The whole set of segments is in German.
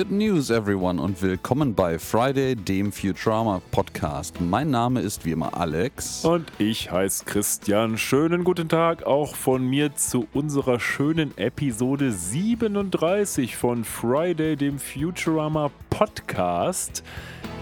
Good news, everyone, und willkommen bei Friday, dem Futurama Podcast. Mein Name ist wie immer Alex. Und ich heiße Christian. Schönen guten Tag auch von mir zu unserer schönen Episode 37 von Friday, dem Futurama Podcast.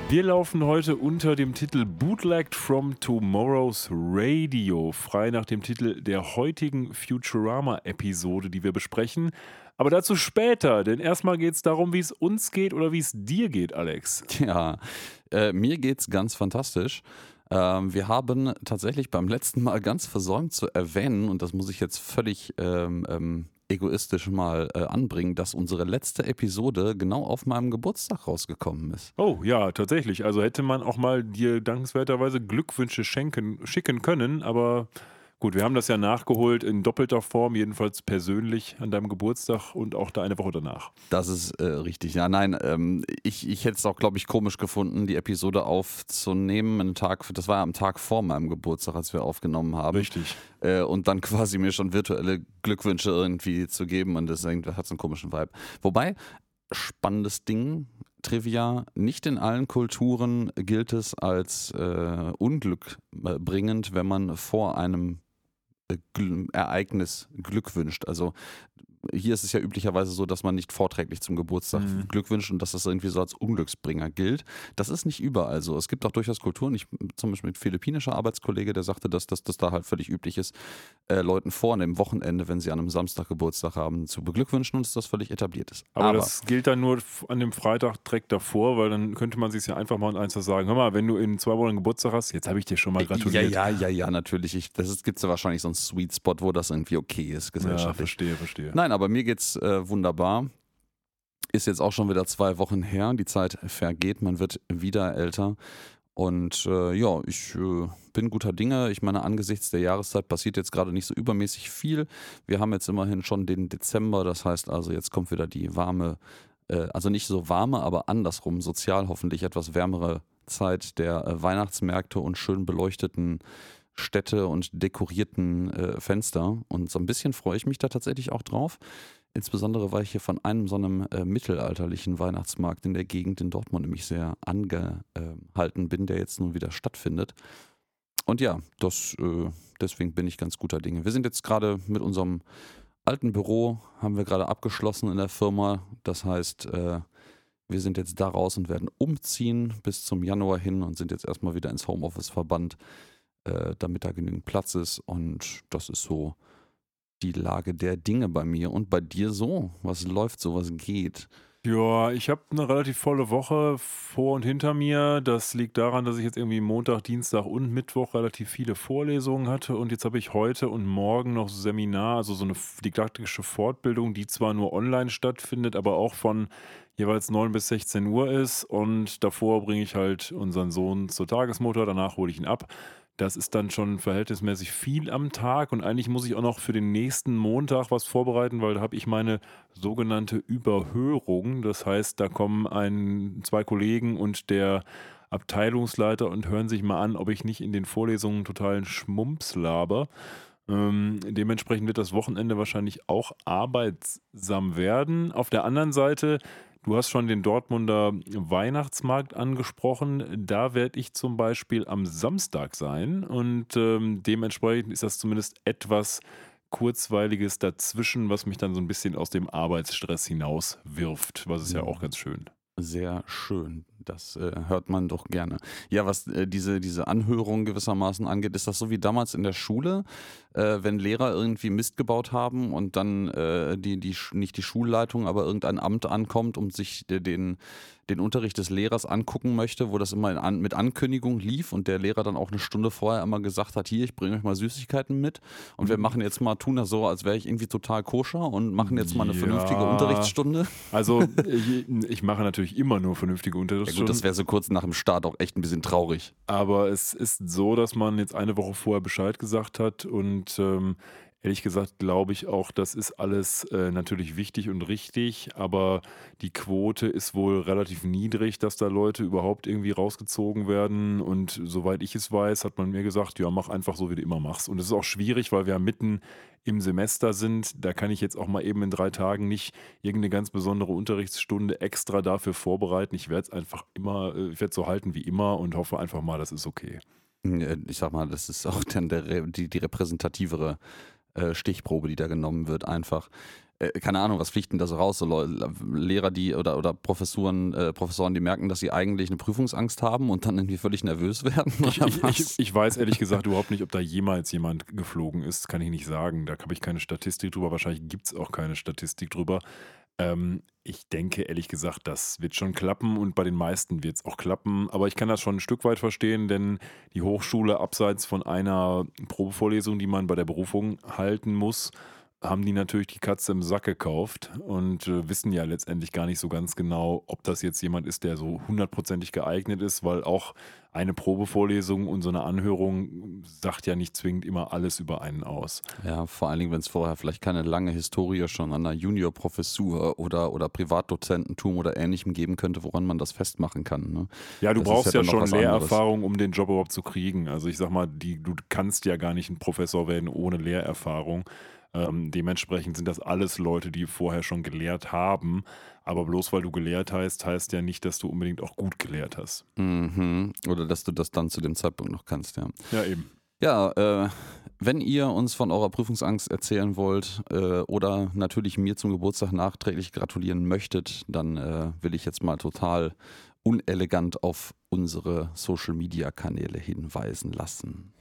Wir laufen heute unter dem Titel Bootlegged from Tomorrow's Radio, frei nach dem Titel der heutigen Futurama-Episode, die wir besprechen. Aber dazu später, denn erstmal geht es darum, wie es uns geht oder wie es dir geht, Alex. Ja, äh, mir geht's ganz fantastisch. Ähm, wir haben tatsächlich beim letzten Mal ganz versäumt zu erwähnen, und das muss ich jetzt völlig ähm, ähm, egoistisch mal äh, anbringen, dass unsere letzte Episode genau auf meinem Geburtstag rausgekommen ist. Oh ja, tatsächlich. Also hätte man auch mal dir dankenswerterweise Glückwünsche schenken, schicken können, aber Gut, wir haben das ja nachgeholt in doppelter Form, jedenfalls persönlich an deinem Geburtstag und auch da eine Woche danach. Das ist äh, richtig. Ja, nein, ähm, ich, ich hätte es auch, glaube ich, komisch gefunden, die Episode aufzunehmen. Einen Tag, das war ja am Tag vor meinem Geburtstag, als wir aufgenommen haben. Richtig. Äh, und dann quasi mir schon virtuelle Glückwünsche irgendwie zu geben und das hat so einen komischen Vibe. Wobei, spannendes Ding, Trivia, nicht in allen Kulturen gilt es als äh, unglückbringend, wenn man vor einem Ereignis Glück wünscht. Also hier ist es ja üblicherweise so, dass man nicht vorträglich zum Geburtstag mhm. Glück wünscht und dass das irgendwie so als Unglücksbringer gilt. Das ist nicht überall so. Es gibt auch durchaus Kulturen, ich zum Beispiel mit philippinischer Arbeitskollege, der sagte, dass das da halt völlig üblich ist, äh, Leuten vor einem Wochenende, wenn sie an einem Samstag Geburtstag haben, zu beglückwünschen und dass das völlig etabliert ist. Aber, Aber das gilt dann nur an dem Freitag direkt davor, weil dann könnte man sich ja einfach mal eins sagen, hör mal, wenn du in zwei Wochen Geburtstag hast, jetzt habe ich dir schon mal gratuliert. Ja, ja, ja, ja, natürlich. Ich, das gibt es ja wahrscheinlich so einen Sweet Spot, wo das irgendwie okay ist, gesellschaftlich. Ja, verstehe, verstehe. Nein, aber mir geht's äh, wunderbar. Ist jetzt auch schon wieder zwei Wochen her. Die Zeit vergeht, man wird wieder älter. Und äh, ja, ich äh, bin guter Dinge. Ich meine, angesichts der Jahreszeit passiert jetzt gerade nicht so übermäßig viel. Wir haben jetzt immerhin schon den Dezember, das heißt also, jetzt kommt wieder die warme, äh, also nicht so warme, aber andersrum, sozial hoffentlich etwas wärmere Zeit der äh, Weihnachtsmärkte und schön beleuchteten Städte und dekorierten äh, Fenster. Und so ein bisschen freue ich mich da tatsächlich auch drauf. Insbesondere, weil ich hier von einem so einem äh, mittelalterlichen Weihnachtsmarkt in der Gegend in Dortmund nämlich sehr angehalten bin, der jetzt nun wieder stattfindet. Und ja, das, äh, deswegen bin ich ganz guter Dinge. Wir sind jetzt gerade mit unserem alten Büro, haben wir gerade abgeschlossen in der Firma. Das heißt, äh, wir sind jetzt da raus und werden umziehen bis zum Januar hin und sind jetzt erstmal wieder ins Homeoffice verbannt äh, damit da genügend Platz ist. Und das ist so die Lage der Dinge bei mir. Und bei dir so? Was läuft so? Was geht? Ja, ich habe eine relativ volle Woche vor und hinter mir. Das liegt daran, dass ich jetzt irgendwie Montag, Dienstag und Mittwoch relativ viele Vorlesungen hatte. Und jetzt habe ich heute und morgen noch Seminar, also so eine didaktische Fortbildung, die zwar nur online stattfindet, aber auch von jeweils 9 bis 16 Uhr ist. Und davor bringe ich halt unseren Sohn zur Tagesmutter, danach hole ich ihn ab. Das ist dann schon verhältnismäßig viel am Tag und eigentlich muss ich auch noch für den nächsten Montag was vorbereiten, weil da habe ich meine sogenannte Überhörung. Das heißt, da kommen ein, zwei Kollegen und der Abteilungsleiter und hören sich mal an, ob ich nicht in den Vorlesungen totalen Schmumps laber. Ähm, dementsprechend wird das Wochenende wahrscheinlich auch arbeitsam werden. Auf der anderen Seite Du hast schon den Dortmunder Weihnachtsmarkt angesprochen. Da werde ich zum Beispiel am Samstag sein und ähm, dementsprechend ist das zumindest etwas Kurzweiliges dazwischen, was mich dann so ein bisschen aus dem Arbeitsstress hinaus wirft, was ist ja auch ganz schön. Sehr schön. Das äh, hört man doch gerne. Ja, was äh, diese, diese Anhörung gewissermaßen angeht, ist das so wie damals in der Schule, äh, wenn Lehrer irgendwie Mist gebaut haben und dann äh, die, die, nicht die Schulleitung, aber irgendein Amt ankommt, um sich den, den Unterricht des Lehrers angucken möchte, wo das immer an, mit Ankündigung lief und der Lehrer dann auch eine Stunde vorher immer gesagt hat, hier, ich bringe euch mal Süßigkeiten mit und wir mhm. machen jetzt mal, tun das so, als wäre ich irgendwie total koscher und machen jetzt mal eine ja. vernünftige Unterrichtsstunde. Also ich, ich, mache natürlich immer nur vernünftige Unterrichtsstunde. Ja gut, das wäre so kurz nach dem Start auch echt ein bisschen traurig. Aber es ist so, dass man jetzt eine Woche vorher Bescheid gesagt hat und ähm, Ehrlich gesagt glaube ich auch, das ist alles äh, natürlich wichtig und richtig, aber die Quote ist wohl relativ niedrig, dass da Leute überhaupt irgendwie rausgezogen werden. Und soweit ich es weiß, hat man mir gesagt, ja, mach einfach so, wie du immer machst. Und es ist auch schwierig, weil wir ja mitten im Semester sind. Da kann ich jetzt auch mal eben in drei Tagen nicht irgendeine ganz besondere Unterrichtsstunde extra dafür vorbereiten. Ich werde es einfach immer, äh, ich werde es so halten wie immer und hoffe einfach mal, das ist okay. Ich sag mal, das ist auch dann der, die, die repräsentativere äh, Stichprobe, die da genommen wird, einfach. Äh, keine Ahnung, was fliegt denn da so raus? So Lehrer, die oder, oder Professoren, äh, Professoren, die merken, dass sie eigentlich eine Prüfungsangst haben und dann irgendwie völlig nervös werden? Ich, ich, ich, weiß ehrlich gesagt überhaupt nicht, ob da jemals jemand geflogen ist, kann ich nicht sagen. Da habe ich keine Statistik drüber. Wahrscheinlich gibt es auch keine Statistik drüber. Ähm, ich denke ehrlich gesagt, das wird schon klappen und bei den meisten wird es auch klappen. Aber ich kann das schon ein Stück weit verstehen, denn die Hochschule, abseits von einer Probevorlesung, die man bei der Berufung halten muss, haben die natürlich die Katze im Sack gekauft und äh, wissen ja letztendlich gar nicht so ganz genau, ob das jetzt jemand ist, der so hundertprozentig geeignet ist, weil auch eine Probevorlesung und so eine Anhörung sagt ja nicht zwingend immer alles über einen aus. Ja, vor allen Dingen, wenn es vorher vielleicht keine lange Historie schon an einer Juniorprofessur oder, oder Privatdozententum oder ähnlichem geben könnte, woran man das festmachen kann. Ne? Ja, du das brauchst ja, ja schon Lehrerfahrung, um den Job überhaupt zu kriegen. Also ich sag mal, die, du kannst ja gar nicht ein Professor werden ohne Lehrerfahrung. Ähm, dementsprechend sind das alles Leute, die vorher schon gelehrt haben. Aber bloß weil du gelehrt hast, heißt ja nicht, dass du unbedingt auch gut gelehrt hast. Mhm. Oder dass du das dann zu dem Zeitpunkt noch kannst, ja. Ja, eben. Ja, äh, wenn ihr uns von eurer Prüfungsangst erzählen wollt äh, oder natürlich mir zum Geburtstag nachträglich gratulieren möchtet, dann äh, will ich jetzt mal total unelegant auf unsere Social-Media-Kanäle hinweisen lassen.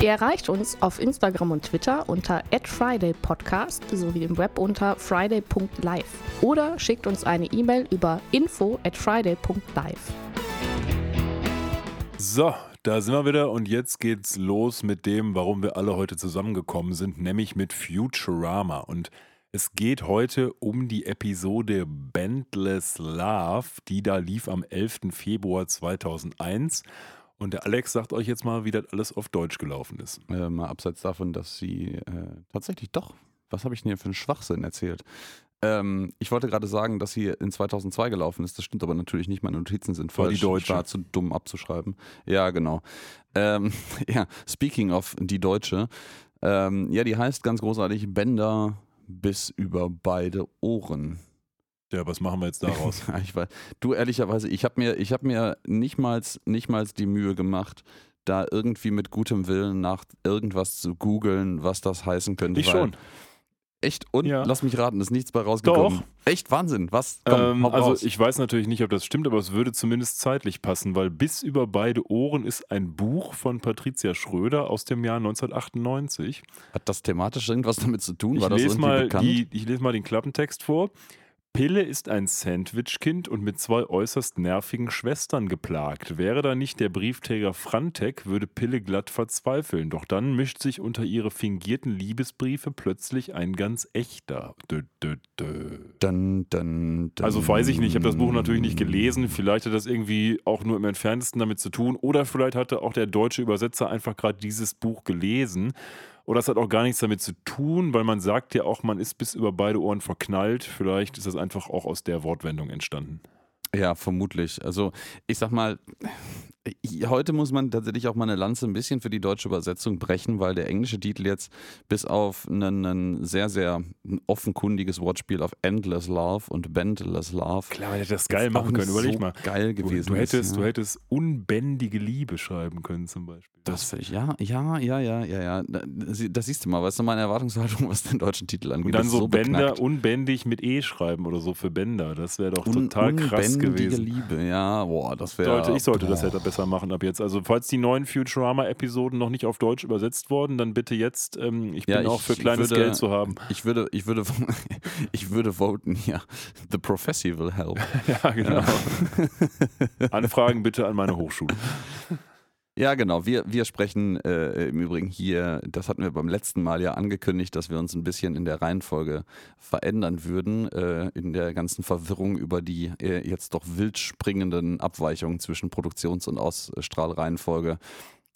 Ihr erreicht uns auf Instagram und Twitter unter @fridaypodcast sowie im Web unter friday.live oder schickt uns eine E-Mail über info at friday.live. So, da sind wir wieder und jetzt geht's los mit dem, warum wir alle heute zusammengekommen sind, nämlich mit Futurama und es geht heute um die Episode Bandless Love, die da lief am 11. Februar 2001 und der Alex sagt euch jetzt mal, wie das alles auf Deutsch gelaufen ist. Äh, mal abseits davon, dass sie äh, tatsächlich doch, was habe ich denn hier für einen Schwachsinn erzählt? Ähm, ich wollte gerade sagen, dass sie in 2002 gelaufen ist. Das stimmt aber natürlich nicht. Meine Notizen sind falsch. Die Deutsche. Ich war zu dumm abzuschreiben. Ja, genau. Ähm, ja, speaking of die Deutsche. Ähm, ja, die heißt ganz großartig Bänder bis über beide Ohren. Ja, was machen wir jetzt daraus? ich weiß, du, ehrlicherweise, ich habe mir, hab mir nicht, mal, nicht mal die Mühe gemacht, da irgendwie mit gutem Willen nach irgendwas zu googeln, was das heißen könnte. Ich schon. Echt? Und ja. lass mich raten, ist nichts bei rausgekommen. Doch. Echt Wahnsinn. Was? Komm, ähm, also raus. ich weiß natürlich nicht, ob das stimmt, aber es würde zumindest zeitlich passen, weil bis über beide Ohren ist ein Buch von Patricia Schröder aus dem Jahr 1998. Hat das thematisch irgendwas damit zu tun? War ich, lese mal die, ich lese mal den Klappentext vor. Pille ist ein Sandwich-Kind und mit zwei äußerst nervigen Schwestern geplagt. Wäre da nicht der Briefträger Frantek, würde Pille glatt verzweifeln. Doch dann mischt sich unter ihre fingierten Liebesbriefe plötzlich ein ganz echter. Dö, dö, dö. Dun, dun, dun. Also weiß ich nicht, ich habe das Buch natürlich nicht gelesen. Vielleicht hat das irgendwie auch nur im entferntesten damit zu tun. Oder vielleicht hatte auch der deutsche Übersetzer einfach gerade dieses Buch gelesen oder es hat auch gar nichts damit zu tun, weil man sagt ja auch, man ist bis über beide Ohren verknallt. Vielleicht ist das einfach auch aus der Wortwendung entstanden. Ja, vermutlich. Also ich sag mal, heute muss man tatsächlich auch mal eine Lanze ein bisschen für die deutsche Übersetzung brechen, weil der englische Titel jetzt bis auf ein sehr, sehr offenkundiges Wortspiel auf Endless Love und Bandless Love. Klar, man hätte das geil machen können, überleg so mal. Geil gewesen. Du, du hättest, ist, ja. du hättest unbändige Liebe schreiben können zum Beispiel. Das ich, ja, ja, ja, ja, ja, ja. Das siehst du mal, weißt du, meine Erwartungshaltung, was den deutschen Titel angeht. Und dann so, so Bänder unbändig mit E schreiben oder so für Bänder. Das wäre doch Un total krass gewesen. Liebe, ja, boah, das wäre. Ich sollte boah. das hätte besser machen ab jetzt. Also, falls die neuen Futurama-Episoden noch nicht auf Deutsch übersetzt wurden, dann bitte jetzt. Ähm, ich bin ja, ich, auch für kleines würde, Geld zu haben. Ich würde, ich würde, ich würde voten hier. The Professor will help. ja, genau. Anfragen bitte an meine Hochschule. Ja, genau. Wir, wir sprechen äh, im Übrigen hier, das hatten wir beim letzten Mal ja angekündigt, dass wir uns ein bisschen in der Reihenfolge verändern würden, äh, in der ganzen Verwirrung über die äh, jetzt doch wild springenden Abweichungen zwischen Produktions- und Ausstrahlreihenfolge.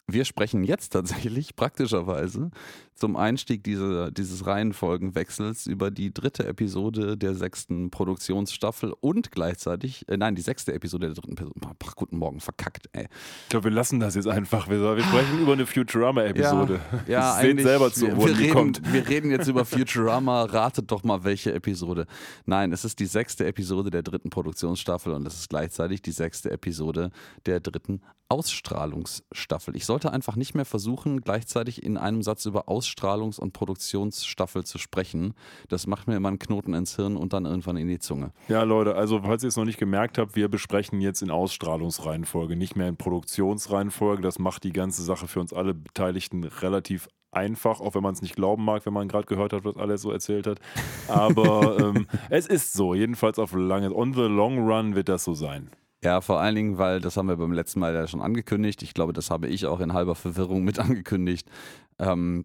wir sprechen jetzt tatsächlich praktischerweise zum Einstieg dieser, dieses Reihenfolgenwechsels über die dritte Episode der sechsten Produktionsstaffel und gleichzeitig, äh, nein, die sechste Episode der dritten Person. Ach, guten Morgen, verkackt, ey. Ich glaube, wir lassen das jetzt einfach. Wir, wir sprechen über eine Futurama-Episode. Ja, ja Seht selber zu, wir, wo wir, die reden, kommt. wir reden jetzt über Futurama. Ratet doch mal, welche Episode. Nein, es ist die sechste Episode der dritten Produktionsstaffel und es ist gleichzeitig die sechste Episode der dritten Ausstrahlungsstaffel. Ich sollte einfach nicht mehr versuchen, gleichzeitig in einem Satz über Ausstrahlungs- und Produktionsstaffel zu sprechen. Das macht mir immer einen Knoten ins Hirn und dann irgendwann in die Zunge. Ja, Leute, also falls ihr es noch nicht gemerkt habt, wir besprechen jetzt in Ausstrahlungsreihenfolge, nicht mehr in Produktionsreihenfolge. Das macht die ganze Sache für uns alle Beteiligten relativ einfach, auch wenn man es nicht glauben mag, wenn man gerade gehört hat, was alles so erzählt hat. Aber ähm, es ist so, jedenfalls auf lange, on the long run wird das so sein. Ja, vor allen Dingen, weil das haben wir beim letzten Mal ja schon angekündigt. Ich glaube, das habe ich auch in halber Verwirrung mit angekündigt. Ähm,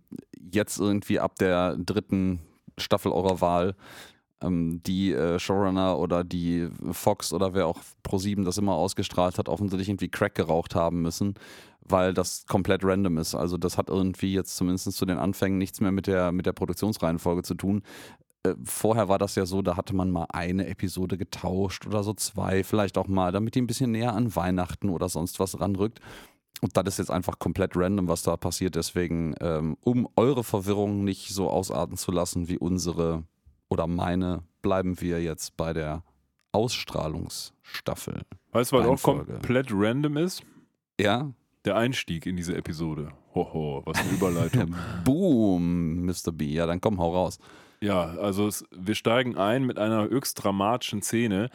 jetzt irgendwie ab der dritten Staffel eurer Wahl ähm, die äh, Showrunner oder die Fox oder wer auch Pro7 das immer ausgestrahlt hat, offensichtlich irgendwie Crack geraucht haben müssen, weil das komplett random ist. Also das hat irgendwie jetzt zumindest zu den Anfängen nichts mehr mit der, mit der Produktionsreihenfolge zu tun. Äh, Vorher war das ja so, da hatte man mal eine Episode getauscht oder so zwei, vielleicht auch mal, damit die ein bisschen näher an Weihnachten oder sonst was ranrückt. Und das ist jetzt einfach komplett random, was da passiert. Deswegen, ähm, um eure Verwirrung nicht so ausarten zu lassen wie unsere oder meine, bleiben wir jetzt bei der Ausstrahlungsstaffel. Weißt du, was auch komplett random ist? Ja? Der Einstieg in diese Episode. Hoho, was eine Überleitung. Boom, Mr. B. Ja, dann komm, hau raus. Ja, also es, wir steigen ein mit einer höchst dramatischen Szene,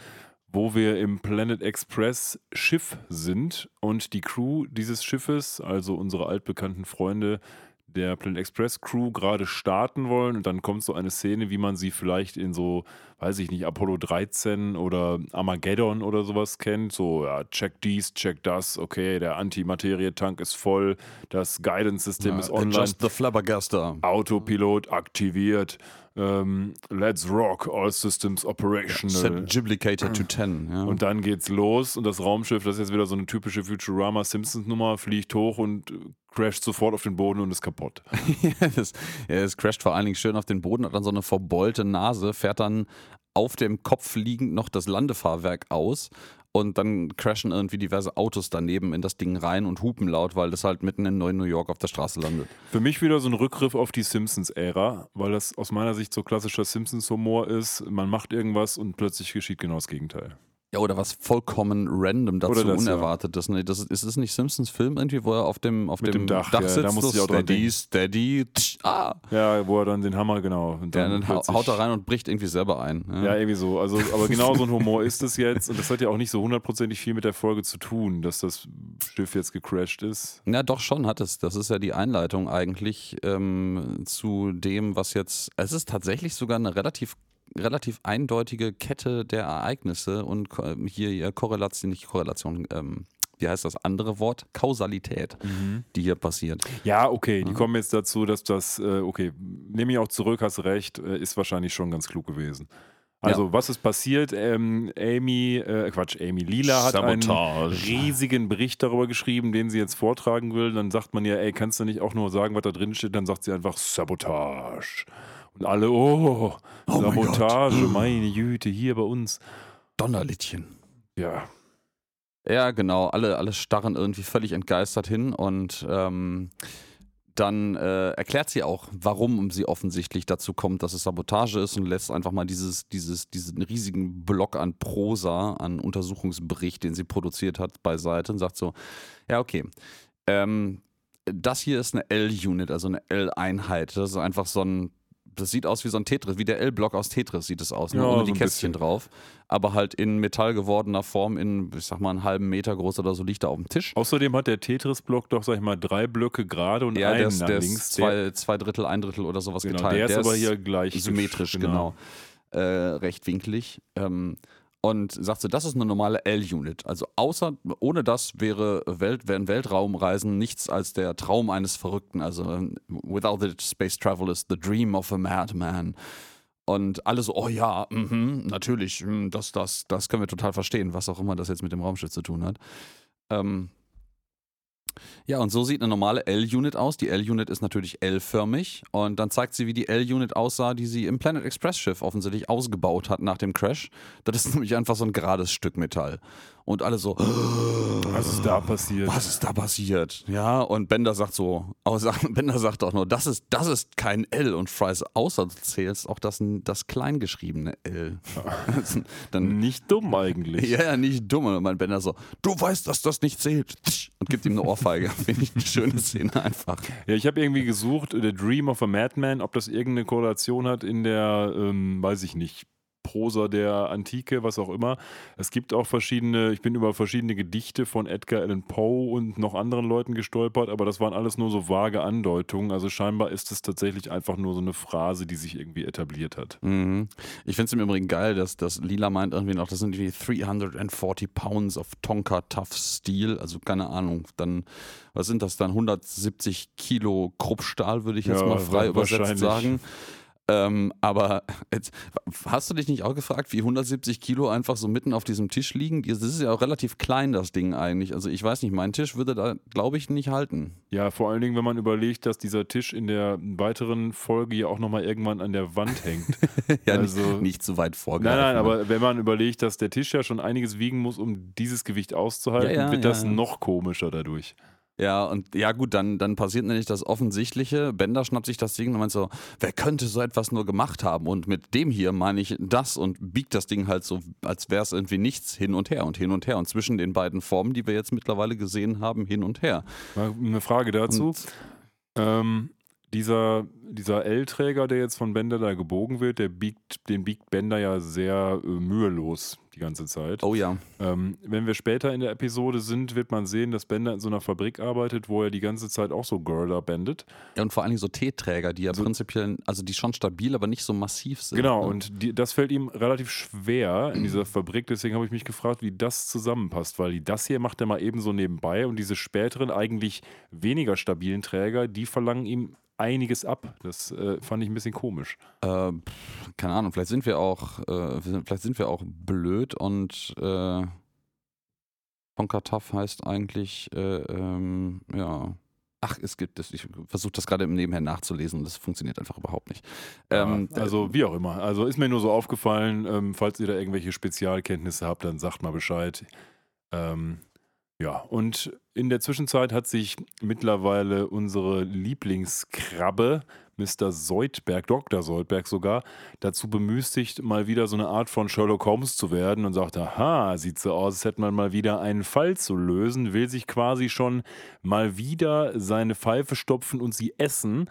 wo wir im Planet Express Schiff sind und die Crew dieses Schiffes, also unsere altbekannten Freunde der Planet Express Crew gerade starten wollen und dann kommt so eine Szene, wie man sie vielleicht in so, weiß ich nicht, Apollo 13 oder Armageddon oder sowas kennt, so ja, check dies, check das, okay, der Antimaterie-Tank ist voll, das Guidance-System ist online. Just the Flabbergaster. Autopilot aktiviert. Ähm, let's rock, all systems operational. Set Giblicator to 10. Ja. Und dann geht's los und das Raumschiff, das ist jetzt wieder so eine typische Futurama-Simpsons-Nummer, fliegt hoch und crasht sofort auf den Boden und ist kaputt. ja, das, ja, es crasht vor allen Dingen schön auf den Boden, hat dann so eine verbeulte Nase, fährt dann auf dem Kopf liegend noch das Landefahrwerk aus und dann crashen irgendwie diverse Autos daneben in das Ding rein und hupen laut, weil das halt mitten in Neu-New York auf der Straße landet. Für mich wieder so ein Rückgriff auf die Simpsons-Ära, weil das aus meiner Sicht so klassischer Simpsons-Humor ist. Man macht irgendwas und plötzlich geschieht genau das Gegenteil. Ja, oder was vollkommen random dazu Oder das, ja. Unerwartetes. Ne? Das ist, es nicht Simpsons Film irgendwie, wo er auf dem, auf Mit dem, dem Dach, ja, sitzt? da musste so ich auch steady, steady, tsch, ah. Ja, wo er dann den Hammer, genau. Und Ja, dann hau- plötzlich- haut er rein und bricht irgendwie selber ein. ne? Ja, irgendwie so. Also, aber genau so ein Humor ist es jetzt. Und das hat ja auch nicht so hundertprozentig viel mit der Folge zu tun, dass das Schiff jetzt gecrashed ist. Ja, doch schon hat es. Das ist ja die Einleitung eigentlich ähm, zu dem, was jetzt. Es ist tatsächlich sogar eine relativ relativ eindeutige Kette der Ereignisse und hier ja, Korrelation, nicht Korrelation, ähm, wie heißt das andere Wort? Kausalität, die hier passiert. Ja, okay. Die Mhm. kommen jetzt dazu, dass das, äh, okay, nehme ich auch zurück, hast recht, äh, ist wahrscheinlich schon ganz klug gewesen. Also, was ist passiert? Ähm, Amy, äh, Quatsch, Amy Lila hat einen riesigen Bericht darüber geschrieben, den sie jetzt vortragen will. Dann sagt man ja, ey, kannst du nicht auch nur sagen, was da drin steht? Dann sagt sie einfach Sabotage. Und alle, oh, Oh mein. Sabotage, meine Güte, hier bei uns. Donnerlittchen. Ja, Ja, genau. Alle, alle starren irgendwie völlig entgeistert hin und ähm, dann äh, erklärt sie auch, warum sie offensichtlich dazu kommt, dass es Sabotage ist und lässt einfach mal dieses, dieses, diesen riesigen Block an Prosa, an Untersuchungsbericht, den sie produziert hat, beiseite und sagt so, ja, okay. Ähm, das hier ist eine L-Unit, also eine L-Einheit. Das ist einfach so ein, das sieht aus wie so ein Tetris, wie der L-Block aus Tetris sieht es aus, ne? Ja, ohne so die Kästchen bisschen. drauf. Aber halt in Metall gewordener Form, in, ich sag mal, einen halben Meter groß oder so, liegt er auf dem Tisch. Außerdem hat der Tetris-Block doch, sag ich mal, drei Blöcke gerade und Ja, einen der ist, nach der links. ist zwei, zwei Drittel, ein Drittel oder sowas der, genau, geteilt. der ist aber hier gleich symmetrisch, genau. Äh, rechtwinklig. Ähm, und sagt so, das ist eine normale L-Unit. Also außer, ohne das wäre Welt, wären Weltraumreisen nichts als der Traum eines Verrückten. Also without it, space travel is the dream of a madman. Und alle so, oh ja, mhm, natürlich, mhm, das, das, das können wir total verstehen, was auch immer das jetzt mit dem Raumschiff zu tun hat. Ähm, Ja, und so sieht eine normale L-Unit aus. Die L-Unit ist natürlich L-förmig und dann zeigt sie, wie die L-Unit aussah, die sie im Planet Express Schiff offensichtlich ausgebaut hat nach dem Crash. Das ist nämlich einfach so ein gerades Stück Metall. Und alle so, Was ist da passiert? was ist da passiert? Ja, und Bender sagt so, außer, Bender sagt auch nur, das ist, das ist kein L. Und Fry ist außer du zählst auch das, das kleingeschriebene L. dann, Nicht dumm eigentlich. ja, ja, nicht dumm. Und mein Bender so, du weißt, dass das nicht zählt. Und gibt ihm eine Ohrfeige. Finde ich eine schöne Szene einfach. Ja, ich habe irgendwie gesucht, The Dream of a Madman, ob das irgendeine Korrelation hat in der, ähm, weiß ich nicht, Prosa der Antike, was auch immer. Es gibt auch verschiedene, ich bin über verschiedene Gedichte von Edgar Allan Poe und noch anderen Leuten gestolpert, aber das waren alles nur so vage Andeutungen. Also scheinbar ist es tatsächlich einfach nur so eine Phrase, die sich irgendwie etabliert hat. Mhm. Ich finde es im Übrigen geil, dass das Lila meint irgendwie noch, das sind die 340 Pounds of Tonka Tough Steel, also keine Ahnung, dann, was sind das dann, 170 Kilo Kruppstahl, würde ich jetzt Ja, mal frei übersetzt sagen. Ähm, aber jetzt, hast du dich nicht auch gefragt, wie 170 Kilo einfach so mitten auf diesem Tisch liegen? Das ist ja auch relativ klein, das Ding eigentlich. Also ich weiß nicht, mein Tisch würde da, glaube ich, nicht halten. Ja, vor allen Dingen, wenn man überlegt, dass dieser Tisch in der weiteren Folge ja auch nochmal irgendwann an der Wand hängt. ja, Also- nicht, nicht zu weit Nein, vorgreifen. nein, aber wenn man überlegt, dass der Tisch ja schon einiges wiegen muss, um dieses Gewicht auszuhalten, Ja, ja, wird ja, das noch komischer dadurch. Ja, und ja gut, dann, dann passiert nämlich das Offensichtliche. Bender schnappt sich das Ding und meint so, wer könnte so etwas nur gemacht haben? Und mit dem hier meine ich das und biegt das Ding halt so, als wäre es irgendwie nichts hin und her und hin und her. Und zwischen den beiden Formen, die wir jetzt mittlerweile gesehen haben, hin und her. Eine Frage dazu. Und, Ähm, dieser, dieser L-Träger, der jetzt von Bender da gebogen wird, der biegt, den biegt Bender ja sehr äh, mühelos die ganze Zeit. oh ja, Ähm, wenn wir später in der Episode sind, wird man sehen, dass Bender in so einer Fabrik arbeitet, wo er die ganze Zeit auch so Girder bendet. ja, und vor allen Dingen so T-Träger, die ja So- prinzipiell, also die schon stabil, aber nicht so massiv sind. Genau, ne? und die, das fällt ihm relativ schwer in dieser Fabrik. Deswegen habe ich mich gefragt, wie das zusammenpasst, weil die- das hier macht er mal eben so nebenbei und diese späteren, eigentlich weniger stabilen Träger, die verlangen ihm einiges ab. Das äh, fand ich ein bisschen komisch. Äh, keine Ahnung, vielleicht sind wir auch, äh, vielleicht sind wir auch blöd und äh, Tonka Tough heißt eigentlich, äh, ähm, ja. Ach, es gibt es. Ich versuche das gerade im Nebenher nachzulesen und das funktioniert einfach überhaupt nicht. Ähm, ja, also wie auch immer. Also ist mir nur so aufgefallen, ähm, falls ihr da irgendwelche Spezialkenntnisse habt, dann sagt mal Bescheid. Ähm, ja, und in der Zwischenzeit hat sich mittlerweile unsere Lieblingskrabbe, Mr. Seudberg, Dr. Seudberg sogar, dazu bemüßigt, mal wieder so eine Art von Sherlock Holmes zu werden und sagt, aha, sieht so aus, als hätte man mal wieder einen Fall zu lösen, will sich quasi schon mal wieder seine Pfeife stopfen und sie essen.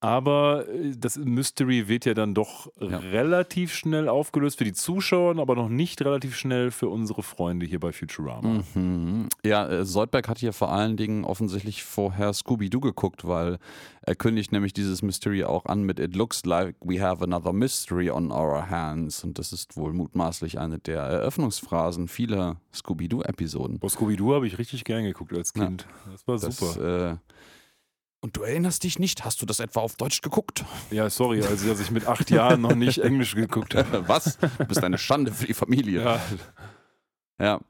Aber äh, das Mystery wird ja dann doch Ja. relativ schnell aufgelöst für die Zuschauer, aber noch nicht relativ schnell für unsere Freunde hier bei Futurama. Mhm. Ja, äh, Soldberg hat hier vor allen Dingen offensichtlich vorher Scooby-Doo geguckt, weil er kündigt nämlich dieses Mystery auch an mit It looks like we have another mystery on our hands. Und das ist wohl mutmaßlich eine der Eröffnungsphrasen vieler Scooby-Doo-Episoden. Bei Scooby-Doo habe ich richtig gern geguckt als Ja. Kind. Das war Das, super. Äh, und du erinnerst dich nicht? Hast du das etwa auf Deutsch geguckt? Ja, sorry, also dass ich mit acht Jahren noch nicht Englisch geguckt habe. Was? Du bist eine Schande für die Familie. Ja. Ja.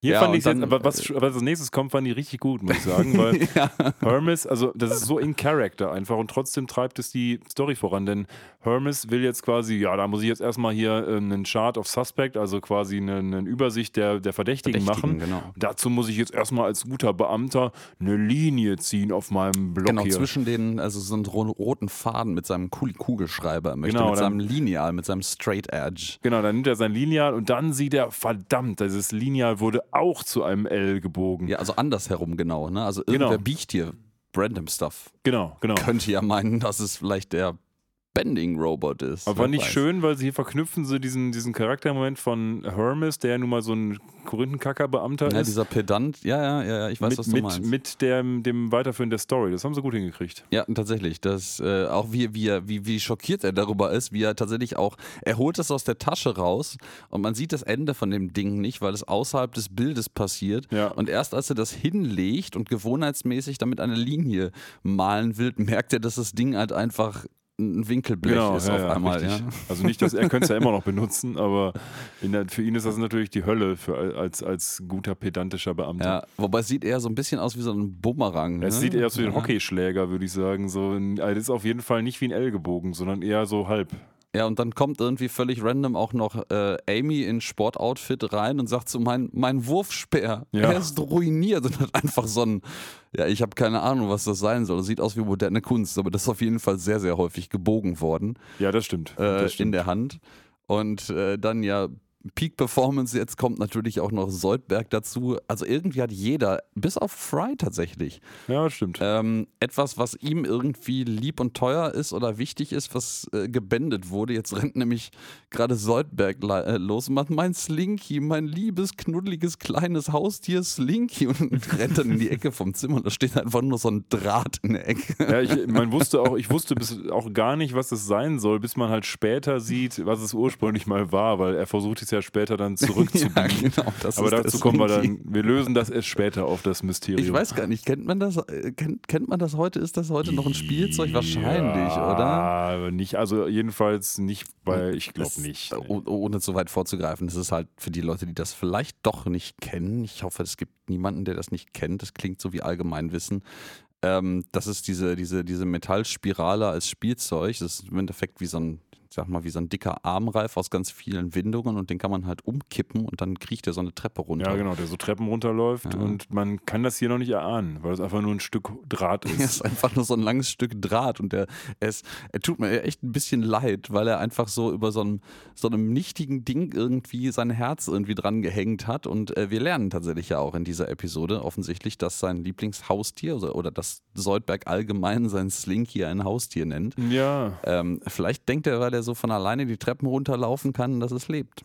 Hier Ja, fand ich jetzt, dann, aber was, was als nächstes kommt, fand ich richtig gut, muss ich sagen, weil ja. Hermes, also das ist so in Character einfach und trotzdem treibt es die Story voran, denn Hermes will jetzt quasi, ja, da muss ich jetzt erstmal hier ähm, einen Chart of Suspect, also quasi eine, eine Übersicht der, der Verdächtigen, Verdächtigen, machen. genau. Dazu muss ich jetzt erstmal als guter Beamter eine Linie ziehen auf meinem Block Genau, hier. zwischen den, also so einen ro- roten Faden mit seinem Kugel- Kugelschreiber möchte, Genau, mit dann- seinem Lineal, mit seinem Straight Edge. Genau, dann nimmt er sein Lineal und dann sieht er, verdammt, dieses Lineal wurde auch zu einem L gebogen. Ja, also andersherum genau, ne? Also Genau. irgendwer biegt hier random Stuff. Genau, genau. Könnte ja meinen, dass es vielleicht der Bending Robot ist. Aber nicht weiß. schön, weil sie hier verknüpfen sie diesen, diesen Charaktermoment von Hermes, der ja nun mal so ein Korinthenkacker-Beamter Ja, ist, dieser Pedant, ja, ja, ja, ich weiß, mit, was du mit, meinst. mit dem, dem Weiterführen der Story. Das haben sie gut hingekriegt. Ja, tatsächlich. Das, äh, auch wie, wie, wie, wie schockiert er darüber ist, wie er tatsächlich auch, er holt es aus der Tasche raus und man sieht das Ende von dem Ding nicht, weil es außerhalb des Bildes passiert. Ja. Und erst als er das hinlegt und gewohnheitsmäßig damit eine Linie malen will, merkt er, dass das Ding halt einfach ein Winkelblech Genau, ist ja, auf einmal. Ja. Also nicht, dass er könnte es ja immer noch benutzen, aber der, für ihn ist das natürlich die Hölle für, als, als guter pedantischer Beamter. Ja, wobei es sieht eher so ein bisschen aus wie so ein Bumerang. Es ne? sieht eher aus wie ein. Hockeyschläger, würde ich sagen. So ein, also das ist auf jeden Fall nicht wie ein L gebogen, sondern eher so halb. Ja, und dann kommt irgendwie völlig random auch noch äh, Amy in Sportoutfit rein und sagt so, mein, mein Wurfspeer, Ja. er ist ruiniert und hat einfach so ein, ja, ich habe keine Ahnung, was das sein soll. Sieht aus wie moderne Kunst, aber das ist auf jeden Fall sehr, sehr häufig gebogen worden Ja, das stimmt. äh, das in stimmt. der Hand. Und äh, dann ja Peak Performance, jetzt kommt natürlich auch noch Soldberg dazu. Also irgendwie hat jeder, bis auf Fry tatsächlich, ja, stimmt. ähm, etwas, was ihm irgendwie lieb und teuer ist oder wichtig ist, was äh, gebändet wurde. Jetzt rennt nämlich gerade Soldberg äh, los und macht mein Slinky, mein liebes, knuddeliges, kleines Haustier Slinky und rennt dann in die Ecke vom Zimmer und da steht einfach nur so ein Draht in der Ecke. Ja, ich, man wusste auch, ich wusste bis auch gar nicht, was es sein soll, bis man halt später sieht, was es ursprünglich mal war, weil er versucht es ja später dann zurückzubiegen. genau. Das Aber dazu kommen wir dann, wir lösen das erst später auf das Mysterium. Ich weiß gar nicht, kennt man das? äh, Kennt, kennt man das heute? Ist das heute noch ein Spielzeug? Wahrscheinlich, ja, oder? aber nicht, also jedenfalls nicht bei, ich glaube nicht. oh- Ohne zu weit vorzugreifen, das ist halt für die Leute, die das vielleicht doch nicht kennen. Ich hoffe, es gibt niemanden, der das nicht kennt. Das klingt so wie Allgemeinwissen. Ähm, das ist diese, diese, diese Metallspirale als Spielzeug. Das ist im Endeffekt wie so ein, sag mal, wie so ein dicker Armreif aus ganz vielen Windungen und den kann man halt umkippen und dann kriecht er so eine Treppe runter. Ja, genau, der so Treppen runterläuft Ja. und man kann das hier noch nicht erahnen, weil es einfach nur ein Stück Draht Es ist. ist einfach nur so ein langes Stück Draht und er, ist, er tut mir echt ein bisschen leid, weil er einfach so über so einem, so einem nichtigen Ding irgendwie sein Herz irgendwie dran gehängt hat. Und äh, wir lernen tatsächlich ja auch in dieser Episode offensichtlich, dass sein Lieblingshaustier oder, oder dass Soldberg allgemein sein Slinky ein Haustier nennt. Ja, Ähm, vielleicht denkt er, weil er so von alleine die Treppen runterlaufen kann, dass es lebt.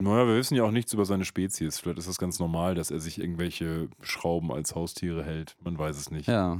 naja, wir wissen ja auch nichts über seine Spezies. Vielleicht ist das ganz normal, dass er sich irgendwelche Schrauben als Haustiere hält. Man weiß es nicht. Ja.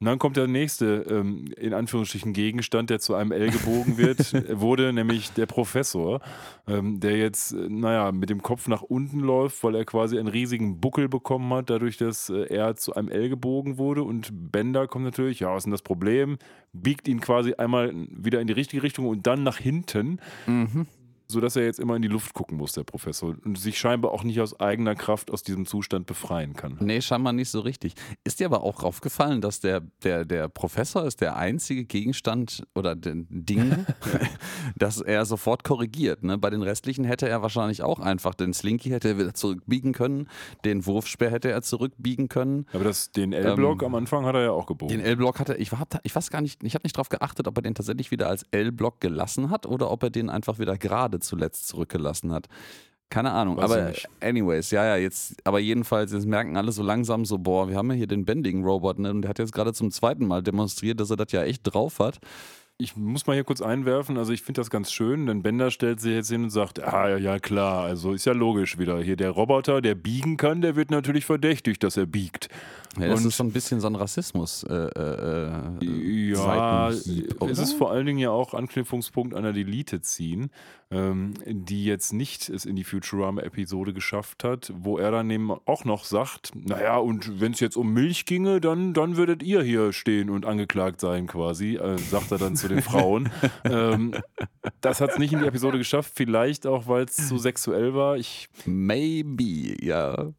Und dann kommt der nächste, ähm, in Anführungsstrichen, Gegenstand, der zu einem L gebogen wird, wurde nämlich der Professor, ähm, der jetzt, äh, naja, mit dem Kopf nach unten läuft, weil er quasi einen riesigen Buckel bekommen hat, dadurch, dass äh, er zu einem L gebogen wurde. Und Bender kommt natürlich, ja, was ist denn das Problem? Biegt ihn quasi einmal wieder in die richtige Richtung und dann nach hinten, Mhm. Sodass er jetzt immer in die Luft gucken muss, der Professor. Und sich scheinbar auch nicht aus eigener Kraft aus diesem Zustand befreien kann. Nee, scheinbar nicht so richtig. Ist dir aber auch aufgefallen, dass der, der, der Professor ist der einzige Gegenstand oder Ding, das er sofort korrigiert. Ne? Bei den restlichen hätte er wahrscheinlich auch einfach den Slinky hätte er wieder zurückbiegen können, den Wurfspeer hätte er zurückbiegen können. Aber das, den L-Block Ähm, am Anfang hat er ja auch gebogen. Den L-Block hatte ich, hab, ich weiß gar nicht, ich habe nicht drauf geachtet, ob er den tatsächlich wieder als L-Block gelassen hat oder ob er den einfach wieder gerade zuletzt zurückgelassen hat. Keine Ahnung, Weiß aber anyways, ja, ja, jetzt, aber jedenfalls, jetzt merken alle so langsam so, boah, wir haben ja hier den Bending-Robot, ne, und der hat jetzt gerade zum zweiten Mal demonstriert, dass er das ja echt drauf hat. Ich muss mal hier kurz einwerfen, also ich finde das ganz schön, denn Bender stellt sich jetzt hin und sagt, ah ja, ja klar, also ist ja logisch wieder. Hier der Roboter, der biegen kann, der wird natürlich verdächtigt, dass er biegt. Ja, das Und- ist so ein bisschen so ein Rassismus. Äh, äh, äh, Ja, es ist vor allen Dingen ja auch Anknüpfungspunkt an der Delete ziehen, ähm, die jetzt nicht es in die Futurama-Episode geschafft hat, wo er dann eben auch noch sagt, naja, und wenn es jetzt um Milch ginge, dann, dann würdet ihr hier stehen und angeklagt sein quasi, äh, sagt er dann zu den Frauen. ähm, das hat es nicht in die Episode geschafft, vielleicht auch, weil es zu sexuell war. Ich Maybe, ja.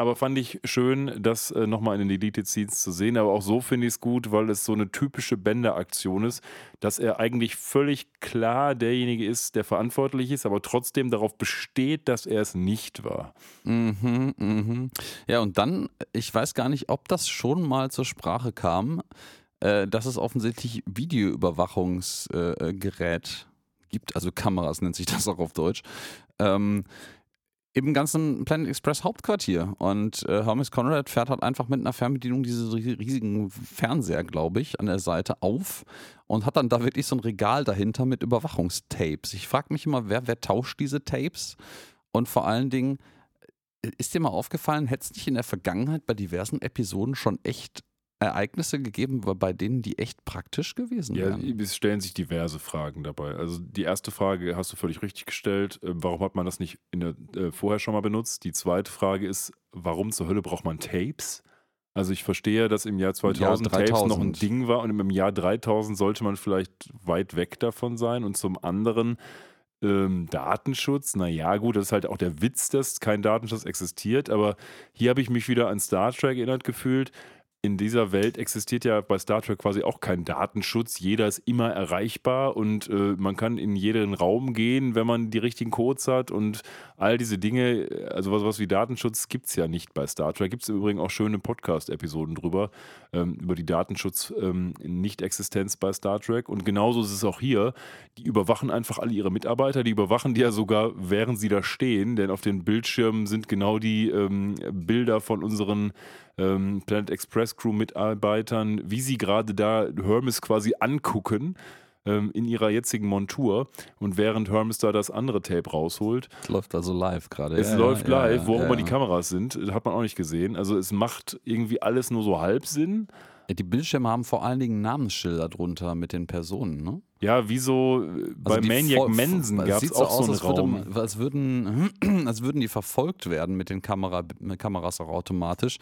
Aber fand ich schön, das äh, nochmal in den Deleted Scenes zu sehen. Aber auch so finde ich es gut, weil es so eine typische Bender-Aktion ist, dass er eigentlich völlig klar derjenige ist, der verantwortlich ist, aber trotzdem darauf besteht, dass er es nicht war. Mhm, mhm. Ja, und dann, ich weiß gar nicht, ob das schon mal zur Sprache kam, äh, dass es offensichtlich Videoüberwachungsgerät äh, Gerät gibt, also Kameras nennt sich das auch auf Deutsch, ähm, im ganzen Planet Express Hauptquartier. Und äh, Hermes Conrad fährt halt einfach mit einer Fernbedienung diese rie- riesigen Fernseher, glaube ich, an der Seite auf und hat dann da wirklich so ein Regal dahinter mit Überwachungstapes. Ich frage mich immer, wer, wer tauscht diese Tapes? Und vor allen Dingen, ist dir mal aufgefallen, hätte es nicht in der Vergangenheit bei diversen Episoden schon echt Ereignisse gegeben, bei denen die echt praktisch gewesen Ja, wären? es stellen sich diverse Fragen dabei. Also die erste Frage hast du völlig richtig gestellt. Äh, Warum hat man das nicht der, äh, vorher schon mal benutzt? Die zweite Frage ist, warum zur Hölle braucht man Tapes? Also ich verstehe, dass im Jahr 2000 Jahr Tapes noch ein 3000. Ding war und im Jahr 3000 sollte man vielleicht weit weg davon sein. Und zum anderen ähm, Datenschutz, naja gut, das ist halt auch der Witz, dass kein Datenschutz existiert. Aber hier habe ich mich wieder an Star Trek erinnert gefühlt. In dieser Welt existiert ja bei Star Trek quasi auch kein Datenschutz. Jeder ist immer erreichbar und äh, man kann in jeden Raum gehen, wenn man die richtigen Codes hat und all diese Dinge. Also was, was wie Datenschutz gibt es ja nicht bei Star Trek. Gibt es im Übrigen auch schöne Podcast-Episoden drüber, ähm, über die Datenschutz-Nicht-Existenz bei Star Trek. Und genauso ist es auch hier. Die überwachen einfach alle ihre Mitarbeiter. Die überwachen die ja sogar, während sie da stehen. Denn auf den Bildschirmen sind genau die ähm, Bilder von unseren ähm, Planet Express Crew Mitarbeitern, wie sie gerade da Hermes quasi angucken ähm, in ihrer jetzigen Montur und während Hermes da das andere Tape rausholt. Es läuft also live gerade. Es Ja, läuft ja, live, ja, wo auch immer die. Kameras sind, hat man auch nicht gesehen. Also es macht irgendwie alles nur so halb Sinn. Die Bildschirme haben vor allen Dingen Namensschilder drunter mit den Personen, ne? Ja, wie so äh, bei Also Maniac Manson gab es auch so einen als, würde, Raum. als, würden, als würden die verfolgt werden mit den Kamera, mit Kameras auch automatisch.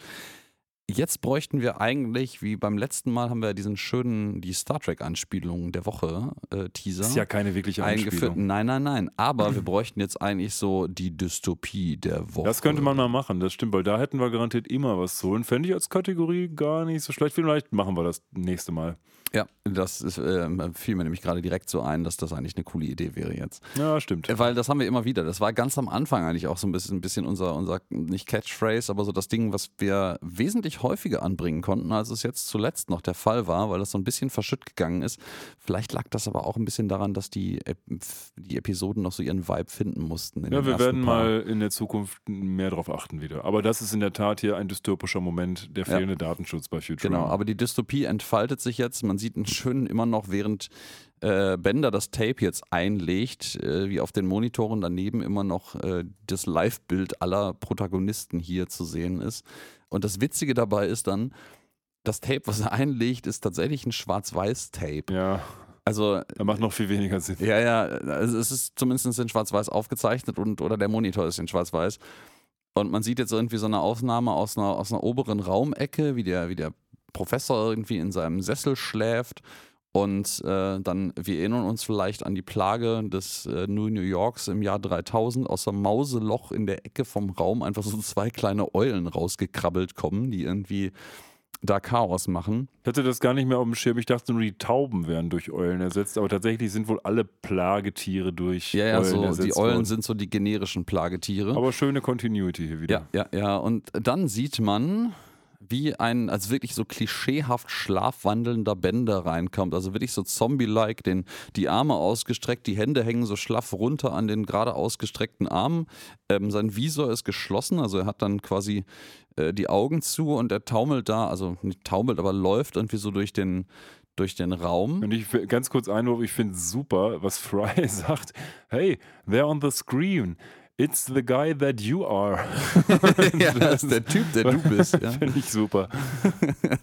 Jetzt bräuchten wir eigentlich, wie beim letzten Mal, haben wir diesen schönen, die Star Trek-Anspielung der Woche, äh, Teaser. Ist ja keine wirkliche eingeführt. Anspielung. Nein, nein, nein. Aber wir bräuchten jetzt eigentlich so die Dystopie der Woche. Das könnte man mal machen, das stimmt, weil da hätten wir garantiert immer was zu holen. Fände ich als Kategorie gar nicht so schlecht. Vielleicht machen wir das nächste Mal. Ja, das ist, äh, fiel mir nämlich gerade direkt so ein, dass das eigentlich eine coole Idee wäre jetzt. Ja, stimmt. Weil das haben wir immer wieder. Das war ganz am Anfang eigentlich auch so ein bisschen, ein bisschen unser, unser, nicht Catchphrase, aber so das Ding, was wir wesentlich häufiger anbringen konnten, als es jetzt zuletzt noch der Fall war, weil das so ein bisschen verschütt gegangen ist. Vielleicht lag das aber auch ein bisschen daran, dass die, die Episoden noch so ihren Vibe finden mussten. in Ja, wir werden paar. mal in der Zukunft mehr drauf achten wieder. Aber das ist in der Tat hier ein dystopischer Moment, der Ja. fehlende Datenschutz bei Futurama. Genau, aber die Dystopie entfaltet sich jetzt. Man sieht einen schönen immer noch, während äh, Bender das Tape jetzt einlegt, äh, wie auf den Monitoren daneben immer noch äh, das Live-Bild aller Protagonisten hier zu sehen ist. Und das Witzige dabei ist dann, das Tape, was er einlegt, ist tatsächlich ein Schwarz-Weiß-Tape. ja, Also da macht noch viel weniger Sinn. ja, ja, also es ist zumindest in Schwarz-Weiß aufgezeichnet und oder der Monitor ist in Schwarz-Weiß. Und man sieht jetzt irgendwie so eine Aufnahme aus einer, aus einer oberen Raumecke, wie der, wie der Professor irgendwie in seinem Sessel schläft. Und äh, dann, wir erinnern uns vielleicht an die Plage des äh, New New Yorks im Jahr 3000, aus einem Mauseloch in der Ecke vom Raum einfach so zwei kleine Eulen rausgekrabbelt kommen, die irgendwie da Chaos machen. Ich hatte das gar nicht mehr auf dem Schirm. Ich dachte nur, die Tauben wären durch Eulen ersetzt. Aber tatsächlich sind wohl alle Plagetiere durch Ja, ja, Eulen so, ersetzt die Eulen worden. sind so die generischen Plagetiere. Aber schöne Continuity hier wieder. Ja, ja, ja. Und dann sieht man, wie ein, als wirklich so klischeehaft schlafwandelnder Bender reinkommt. Also wirklich so Zombie-like, die Arme ausgestreckt, die Hände hängen so schlaff runter an den gerade ausgestreckten Armen. Ähm, sein Visor ist geschlossen, also er hat dann quasi äh, die Augen zu und er taumelt da, also nicht taumelt, aber läuft irgendwie so durch den, durch den Raum. Und ich ganz kurz einwurf, ich finde super, was Fry sagt. Hey, they're on the screen. It's the guy that you are. ja, das ist der Typ, der du bist. Ja. Finde ich super.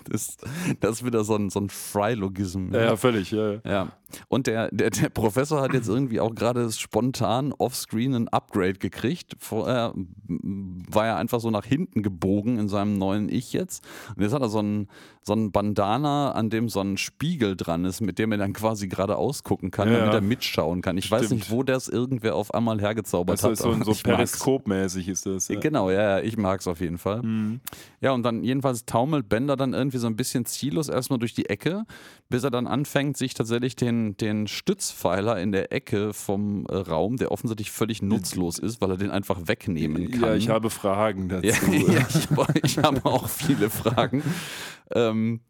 Das, das ist wieder so ein, so ein Fry-Logism. Ja, ja völlig. Ja. Ja. Und der, der, der Professor hat jetzt irgendwie auch gerade spontan offscreen ein Upgrade gekriegt. Vorher war er einfach so nach hinten gebogen in seinem neuen Ich jetzt. Und jetzt hat er so einen, so einen Bandana, an dem so ein Spiegel dran ist, mit dem er dann quasi gerade ausgucken kann, Ja, damit er mitschauen kann. Ich weiß Stimmt. nicht, wo das irgendwer auf einmal hergezaubert Also hat. so, so periskopmäßig ist das. Ja. Genau, ja, ja, ich mag es auf jeden Fall. Mhm. Ja, und dann jedenfalls taumelt Bender dann irgendwie so ein bisschen ziellos erstmal durch die Ecke, bis er dann anfängt, sich tatsächlich den, den Stützpfeiler in der Ecke vom äh, Raum, der offensichtlich völlig nutzlos ist, weil er den einfach wegnehmen kann. Ja, ich habe Fragen dazu. Ja, ja, ich, habe- ich habe auch viele Fragen. Ähm,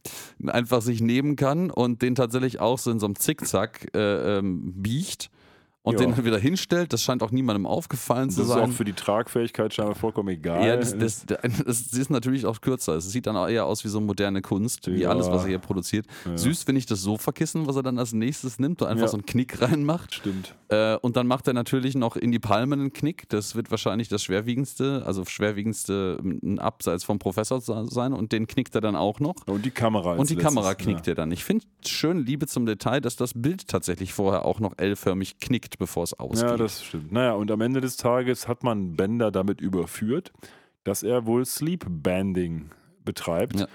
einfach sich nehmen kann und den tatsächlich auch so in so einem Zickzack äh, ähm, biegt und Ja. den dann wieder hinstellt. Das scheint auch niemandem aufgefallen zu Das ist sein. auch für die Tragfähigkeit scheinbar vollkommen egal. Ja, das, das, das ist natürlich auch kürzer. Es sieht dann auch eher aus wie so moderne Kunst, wie Ja. alles, was er hier produziert. Ja. Süß finde ich das Sofakissen, was er dann als nächstes nimmt und einfach so einen Knick reinmacht. Stimmt. Äh, und dann macht er natürlich noch in die Palmen einen Knick. Das wird wahrscheinlich das schwerwiegendste, also schwerwiegendste ähm, abseits vom Professor sein. Und den knickt er dann auch noch. Und die Kamera Und die letztes, Kamera knickt ja. er dann. Ich finde schön Liebe zum Detail, dass das Bild tatsächlich vorher auch noch L-förmig knickt, bevor es ausgeht. Ja, das stimmt. Naja, und am Ende des Tages hat man Bender damit überführt, dass er wohl Sleep Banding betreibt. Ja.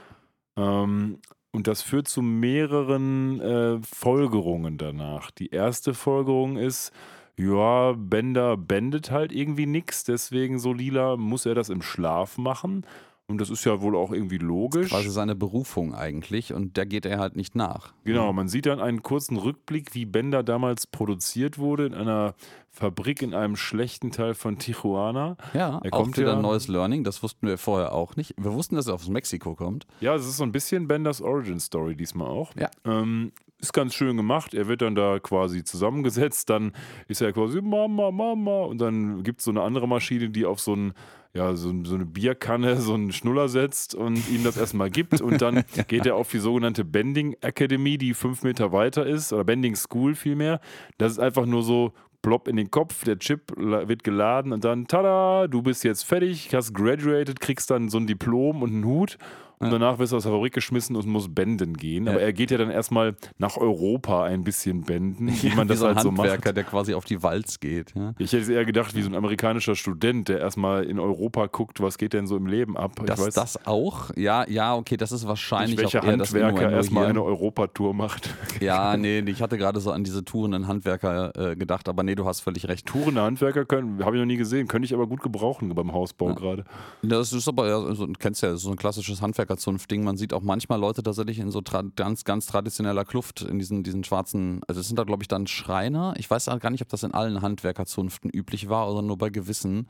Ähm, und das führt zu mehreren äh, Folgerungen danach. Die erste Folgerung ist, ja, Bender bendet halt irgendwie nichts, deswegen so lila muss er das im Schlaf machen. Und das ist ja wohl auch irgendwie logisch. Quasi seine Berufung eigentlich und der geht er halt nicht nach. Genau, man sieht dann einen kurzen Rückblick, wie Bender damals produziert wurde in einer Fabrik in einem schlechten Teil von Tijuana. Ja, Er auch kommt wieder ja- ein neues Learning, das wussten wir vorher auch nicht. Wir wussten, dass er aus Mexiko kommt. Ja, es ist so ein bisschen Benders Origin Story diesmal auch. Ja. Ähm, ist ganz schön gemacht. Er wird dann da quasi zusammengesetzt. Dann ist er quasi Mama, Mama. Und dann gibt es so eine andere Maschine, die auf so, ein, ja, so, so eine Bierkanne, so einen Schnuller setzt und ihm das erstmal gibt. Und dann geht er auf die sogenannte Bending Academy, die fünf Meter weiter ist. Oder Bending School vielmehr. Das ist einfach nur so. Plopp in den Kopf, der Chip wird geladen und dann, tada, du bist jetzt fertig, hast graduated, kriegst dann so ein Diplom und einen Hut und Ja. danach wirst du aus der Fabrik geschmissen und musst benden gehen. Aber Ja. er geht ja dann erstmal nach Europa ein bisschen benden, wie man Wie das so ein halt so Handwerker, macht. der quasi auf die Walz geht. Ich hätte es eher gedacht, wie so ein amerikanischer Student, der erstmal in Europa guckt, was geht denn so im Leben ab. Das, ich weiß das auch? Ja, ja, okay, das ist wahrscheinlich nicht, welcher auch eher das Handwerker Innuendo erstmal eine Europatour macht. Ja, nee, ich hatte gerade so an diese tourenden Handwerker äh, gedacht, aber nee, du hast völlig recht. Tourende Handwerker können, habe ich noch nie gesehen, könnte ich aber gut gebrauchen beim Hausbau Ja. gerade. Das ist aber, ja, so, du kennst ja, das ist so ein klassisches Handwerkerzunftding. Man sieht auch manchmal Leute tatsächlich in so ganz, ganz traditioneller Kluft, in diesen, diesen schwarzen, also es sind da glaube ich dann Schreiner. Ich weiß auch gar nicht, ob das in allen Handwerkerzunften üblich war oder nur bei gewissen.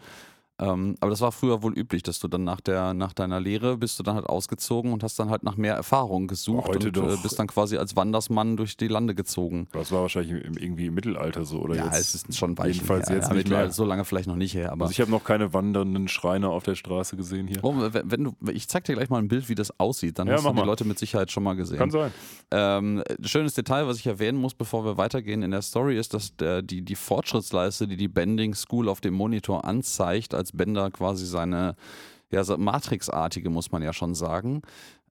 Ähm, aber das war früher wohl üblich, dass du dann nach, der, nach deiner Lehre bist du dann halt ausgezogen und hast dann halt nach mehr Erfahrung gesucht Heute und äh, doch. bist dann quasi als Wandersmann durch die Lande gezogen. Das war wahrscheinlich im, irgendwie im Mittelalter so, oder ja, jetzt? es ist schon Weichen jedenfalls her. jetzt ja, nicht mehr. So lange vielleicht noch nicht her, aber Also ich habe noch keine wandernden Schreiner auf der Straße gesehen hier. Oh, wenn wenn du, ich zeig dir gleich mal ein Bild, wie das aussieht. Dann Ja, hast du die mal. Leute mit Sicherheit schon mal gesehen. Kann sein. Ähm, schönes Detail, was ich erwähnen muss, bevor wir weitergehen in der Story, ist, dass der, die, die Fortschrittsleiste, die die Bending School auf dem Monitor anzeigt, als Bender quasi seine ja, so Matrixartige, muss man ja schon sagen,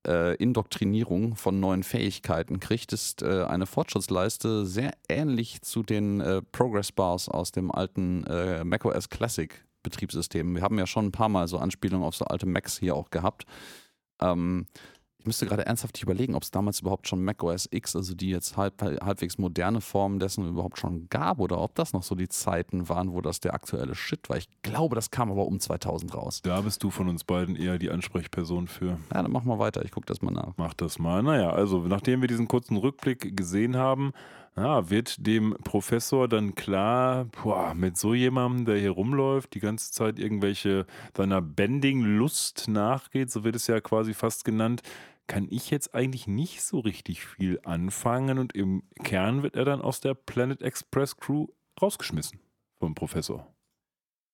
äh, Indoktrinierung von neuen Fähigkeiten kriegt, ist äh, eine Fortschrittsleiste sehr ähnlich zu den äh, Progress Bars aus dem alten äh, macOS Classic Betriebssystem. Wir haben ja schon ein paar Mal so Anspielungen auf so alte Macs hier auch gehabt. Ähm, ich müsste gerade ernsthaft überlegen, ob es damals überhaupt schon macOS X, also die jetzt halb, halbwegs moderne Form dessen überhaupt schon gab oder ob das noch so die Zeiten waren, wo das der aktuelle Shit war. Ich glaube, das kam aber um 2000 raus. Da bist du von uns beiden eher die Ansprechperson für. Ja, dann machen wir weiter. Ich gucke das mal nach. Mach das mal. Naja, also nachdem wir diesen kurzen Rückblick gesehen haben, ja, wird dem Professor dann klar, boah, mit so jemandem, der hier rumläuft, die ganze Zeit irgendwelche seiner Bending-Lust nachgeht, so wird es ja quasi fast genannt, kann ich jetzt eigentlich nicht so richtig viel anfangen und im Kern wird er dann aus der Planet Express Crew rausgeschmissen vom Professor.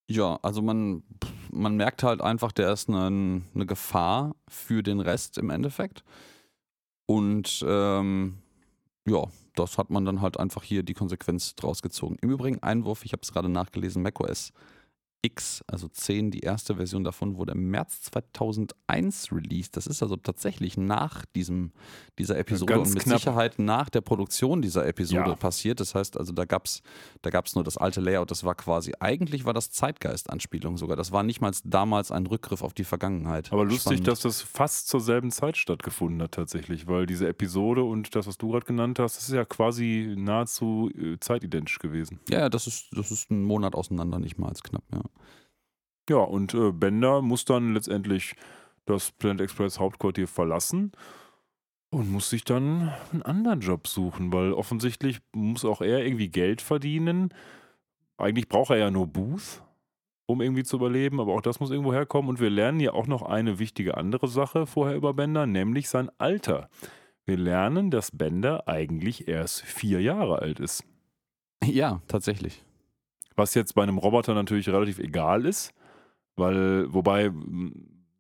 Ja, also man, man merkt halt einfach, der ist eine, eine Gefahr für den Rest im Endeffekt. Und ähm, ja, das hat man dann halt einfach hier die Konsequenz draus gezogen. Im Übrigen Einwurf, ich habe es gerade nachgelesen, macOS X, also 10, die erste Version davon wurde im März 2001 released. Das ist also tatsächlich nach diesem, dieser Episode ganz und mit knapp. Sicherheit nach der Produktion dieser Episode Ja. passiert. Das heißt also, da gab es da gab's nur das alte Layout. Das war quasi, eigentlich war das Zeitgeist-Anspielung sogar. Das war nicht mal damals ein Rückgriff auf die Vergangenheit. Aber lustig, Spannend. dass das fast zur selben Zeit stattgefunden hat tatsächlich, weil diese Episode und das, was du gerade genannt hast, das ist ja quasi nahezu äh, zeitidentisch gewesen. Ja, ja, das ist, das ist ein Monat auseinander, nicht mal als knapp, ja. Ja, und äh, Bender muss dann letztendlich das Planet Express Hauptquartier verlassen und muss sich dann einen anderen Job suchen, weil offensichtlich muss auch er irgendwie Geld verdienen. Eigentlich braucht er ja nur Booth, um irgendwie zu überleben, aber auch das muss irgendwo herkommen. Und wir lernen ja auch noch eine wichtige andere Sache vorher über Bender, nämlich sein Alter. Wir lernen, dass Bender eigentlich erst vier Jahre alt ist. Ja, tatsächlich. Was jetzt bei einem Roboter natürlich relativ egal ist, weil, wobei,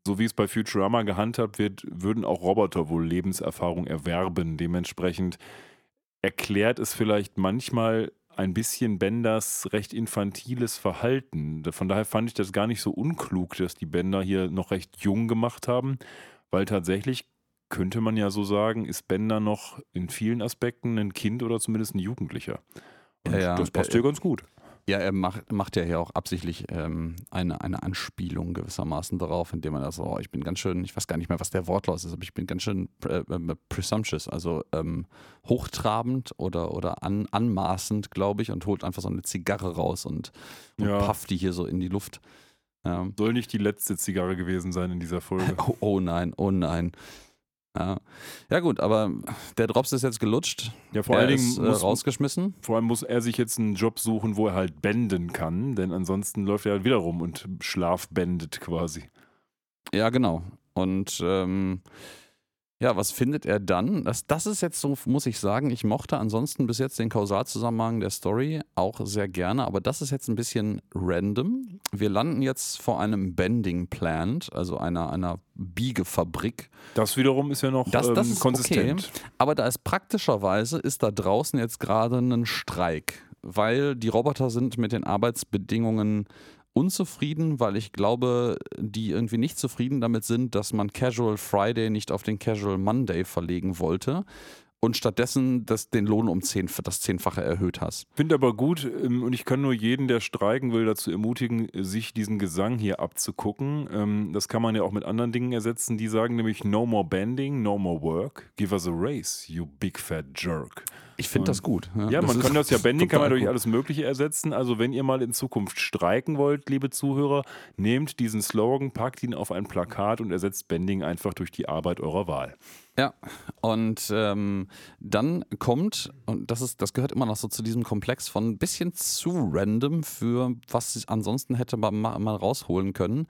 so wie es bei Futurama gehandhabt wird, würden auch Roboter wohl Lebenserfahrung erwerben. Dementsprechend erklärt es vielleicht manchmal ein bisschen Benders recht infantiles Verhalten. Von daher fand ich das gar nicht so unklug, dass die Bender hier noch recht jung gemacht haben, weil tatsächlich könnte man ja so sagen, ist Bender noch in vielen Aspekten ein Kind oder zumindest ein Jugendlicher. Und Ja, ja. das passt Äh, hier ganz gut. Ja, er macht, macht ja hier auch absichtlich ähm, eine, eine Anspielung gewissermaßen darauf, indem er das so, oh, ich bin ganz schön, ich weiß gar nicht mehr, was der Wortlaut ist, aber ich bin ganz schön äh, äh, presumptuous, also ähm, hochtrabend oder, oder an, anmaßend, glaube ich, und holt einfach so eine Zigarre raus und, und Ja. pafft die hier so in die Luft. Ja. Soll nicht die letzte Zigarre gewesen sein in dieser Folge. Oh, oh nein, oh nein. Ja. ja gut, aber der Drops ist jetzt gelutscht. Ja, vor er allen Dingen ist, äh, muss, rausgeschmissen. vor allem muss er sich jetzt einen Job suchen, wo er halt bänden kann, denn ansonsten läuft er halt wieder rum und schlafbändet quasi. Ja, genau. Und ähm, ja, was findet er dann? Das, das ist jetzt so, muss ich sagen, ich mochte ansonsten bis jetzt den Kausalzusammenhang der Story auch sehr gerne, aber das ist jetzt ein bisschen random. Wir landen jetzt vor einem Bending Plant, also einer, einer Biegefabrik. Das wiederum ist ja noch Das- das ähm, ist konsistent. Aber da ist praktischerweise, ist da draußen jetzt gerade ein Streik, weil die Roboter sind mit den Arbeitsbedingungen unzufrieden, weil ich glaube, die irgendwie nicht zufrieden damit sind, dass man Casual Friday nicht auf den Casual Monday verlegen wollte und stattdessen das, den Lohn um zehn, das Zehnfache erhöht hast. Finde aber gut ähm, und ich kann nur jeden, der streiken will, dazu ermutigen, sich diesen Gesang hier abzugucken. Ähm, Das kann man ja auch mit anderen Dingen ersetzen. Die sagen nämlich No more bending, no more work. Give us a race, you big fat jerk. Ich finde das gut. Ja, man ist kann das ja, Bending kann man durch alles Mögliche ersetzen. Also wenn ihr mal in Zukunft streiken wollt, liebe Zuhörer, nehmt diesen Slogan, packt ihn auf ein Plakat und ersetzt Bending einfach durch die Arbeit eurer Wahl. Ja, und ähm, dann kommt, und das ist, das gehört immer noch so zu diesem Komplex von ein bisschen zu random für was ich ansonsten hätte man mal, mal rausholen können.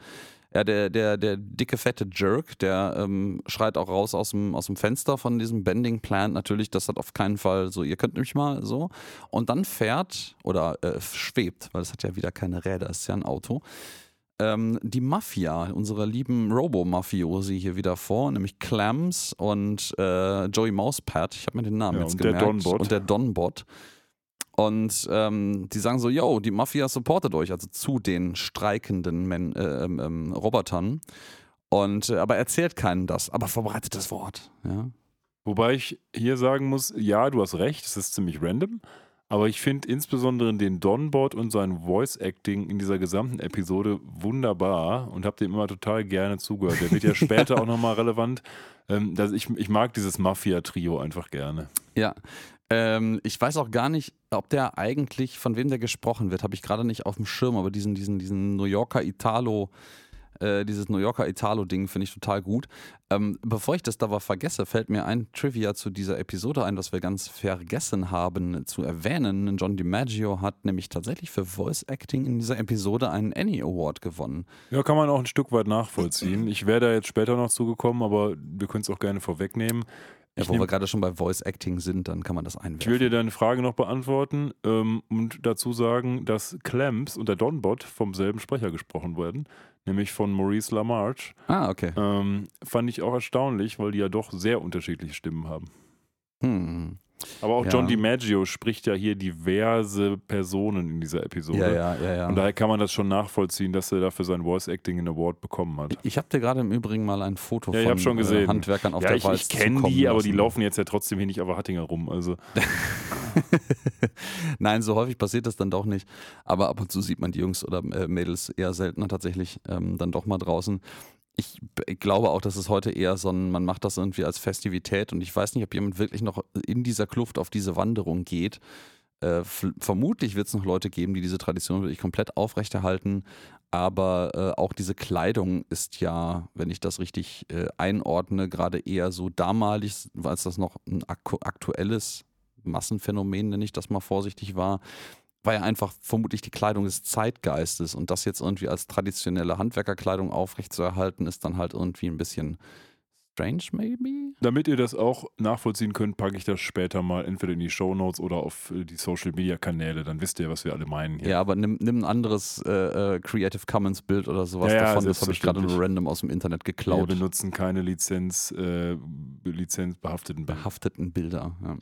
Ja, der, der, der dicke, fette Jerk, der ähm, schreit auch raus aus dem, aus dem Fenster von diesem Bending Plant natürlich, das hat auf keinen Fall so, ihr könnt mich mal so. Und dann fährt oder äh, schwebt, weil es hat ja wieder keine Räder, es ist ja ein Auto, ähm, die Mafia, unsere lieben Robo-Mafiosi hier wieder vor, nämlich Clams und äh, Joey Mousepad. Ich habe mir den Namen Ja, jetzt und der gemerkt. Donbot. Und der Donbot. Und ähm, die sagen so, yo, die Mafia supportet euch, also zu den streikenden Men äh, ähm, ähm, Robotern. Und äh, aber erzählt keinen das, aber verbreitet das Wort. Ja? Wobei ich hier sagen muss, ja, du hast recht, es ist ziemlich random. Aber ich finde insbesondere den Donbot und sein Voice-Acting in dieser gesamten Episode wunderbar und habe dem immer total gerne zugehört. Der wird ja später auch nochmal relevant. Ähm, dass ich, ich mag dieses Mafia-Trio einfach gerne. Ja. Ähm, ich weiß auch gar nicht, ob der eigentlich, von wem der gesprochen wird, habe ich gerade nicht auf dem Schirm, aber diesen, diesen, diesen New Yorker Italo, äh, dieses New Yorker Italo-Ding finde ich total gut. Ähm, bevor ich das aber vergesse, fällt mir ein Trivia zu dieser Episode ein, was wir ganz vergessen haben zu erwähnen. John DiMaggio hat nämlich tatsächlich für Voice Acting in dieser Episode einen Annie Award gewonnen. Ja, kann man auch ein Stück weit nachvollziehen. Ich wäre da jetzt später noch zugekommen, aber wir können es auch gerne vorwegnehmen. Ja, wo nehm- wir gerade schon bei Voice Acting sind, dann kann man das einwerfen. Ich will dir deine Frage noch beantworten ähm, und dazu sagen, dass Clamps und der Donbot vom selben Sprecher gesprochen werden, nämlich von Maurice LaMarche. ah, okay. Ähm, fand ich auch erstaunlich, weil die ja doch sehr unterschiedliche Stimmen haben. Hm. Aber auch Ja. John DiMaggio spricht ja hier diverse Personen in dieser Episode. Ja, ja, ja, ja. Und daher kann man das schon nachvollziehen, dass er dafür sein Voice Acting einen Award bekommen hat. Ich habe dir gerade im Übrigen mal ein Foto Ja, von schon äh, gesehen. Handwerkern auf ja, der ich, Walz ich kenne die, aber die lassen. laufen jetzt ja trotzdem hier nicht auf Hattinger rum. Also Nein, so häufig passiert das dann doch nicht. Aber ab und zu sieht man die Jungs oder äh, Mädels eher seltener tatsächlich ähm, dann doch mal draußen. Ich glaube auch, dass es heute eher so ein, man macht das irgendwie als Festivität und ich weiß nicht, ob jemand wirklich noch in dieser Kluft auf diese Wanderung geht. Äh, vermutlich wird es noch Leute geben, die diese Tradition wirklich komplett aufrechterhalten. Aber äh, auch diese Kleidung ist ja, wenn ich das richtig äh, einordne, gerade eher so damalig, als das noch ein aktuelles Massenphänomen, nenne ich das mal vorsichtig war, war ja einfach vermutlich die Kleidung des Zeitgeistes und das jetzt irgendwie als traditionelle Handwerkerkleidung aufrechtzuerhalten, ist dann halt irgendwie ein bisschen strange, maybe? Damit ihr das auch nachvollziehen könnt, packe ich das später mal entweder in die Shownotes oder auf äh, die Social Media Kanäle. Dann wisst ihr, was wir alle meinen hier. Ja, aber nimm, nimm ein anderes äh, äh, Creative Commons Bild oder sowas Ja, ja, davon. Das habe ich gerade nur random aus dem Internet Wir geklaut. benutzen keine Lizenz, äh, lizenzbehafteten Bilder. Behafteten Bilder. Ja.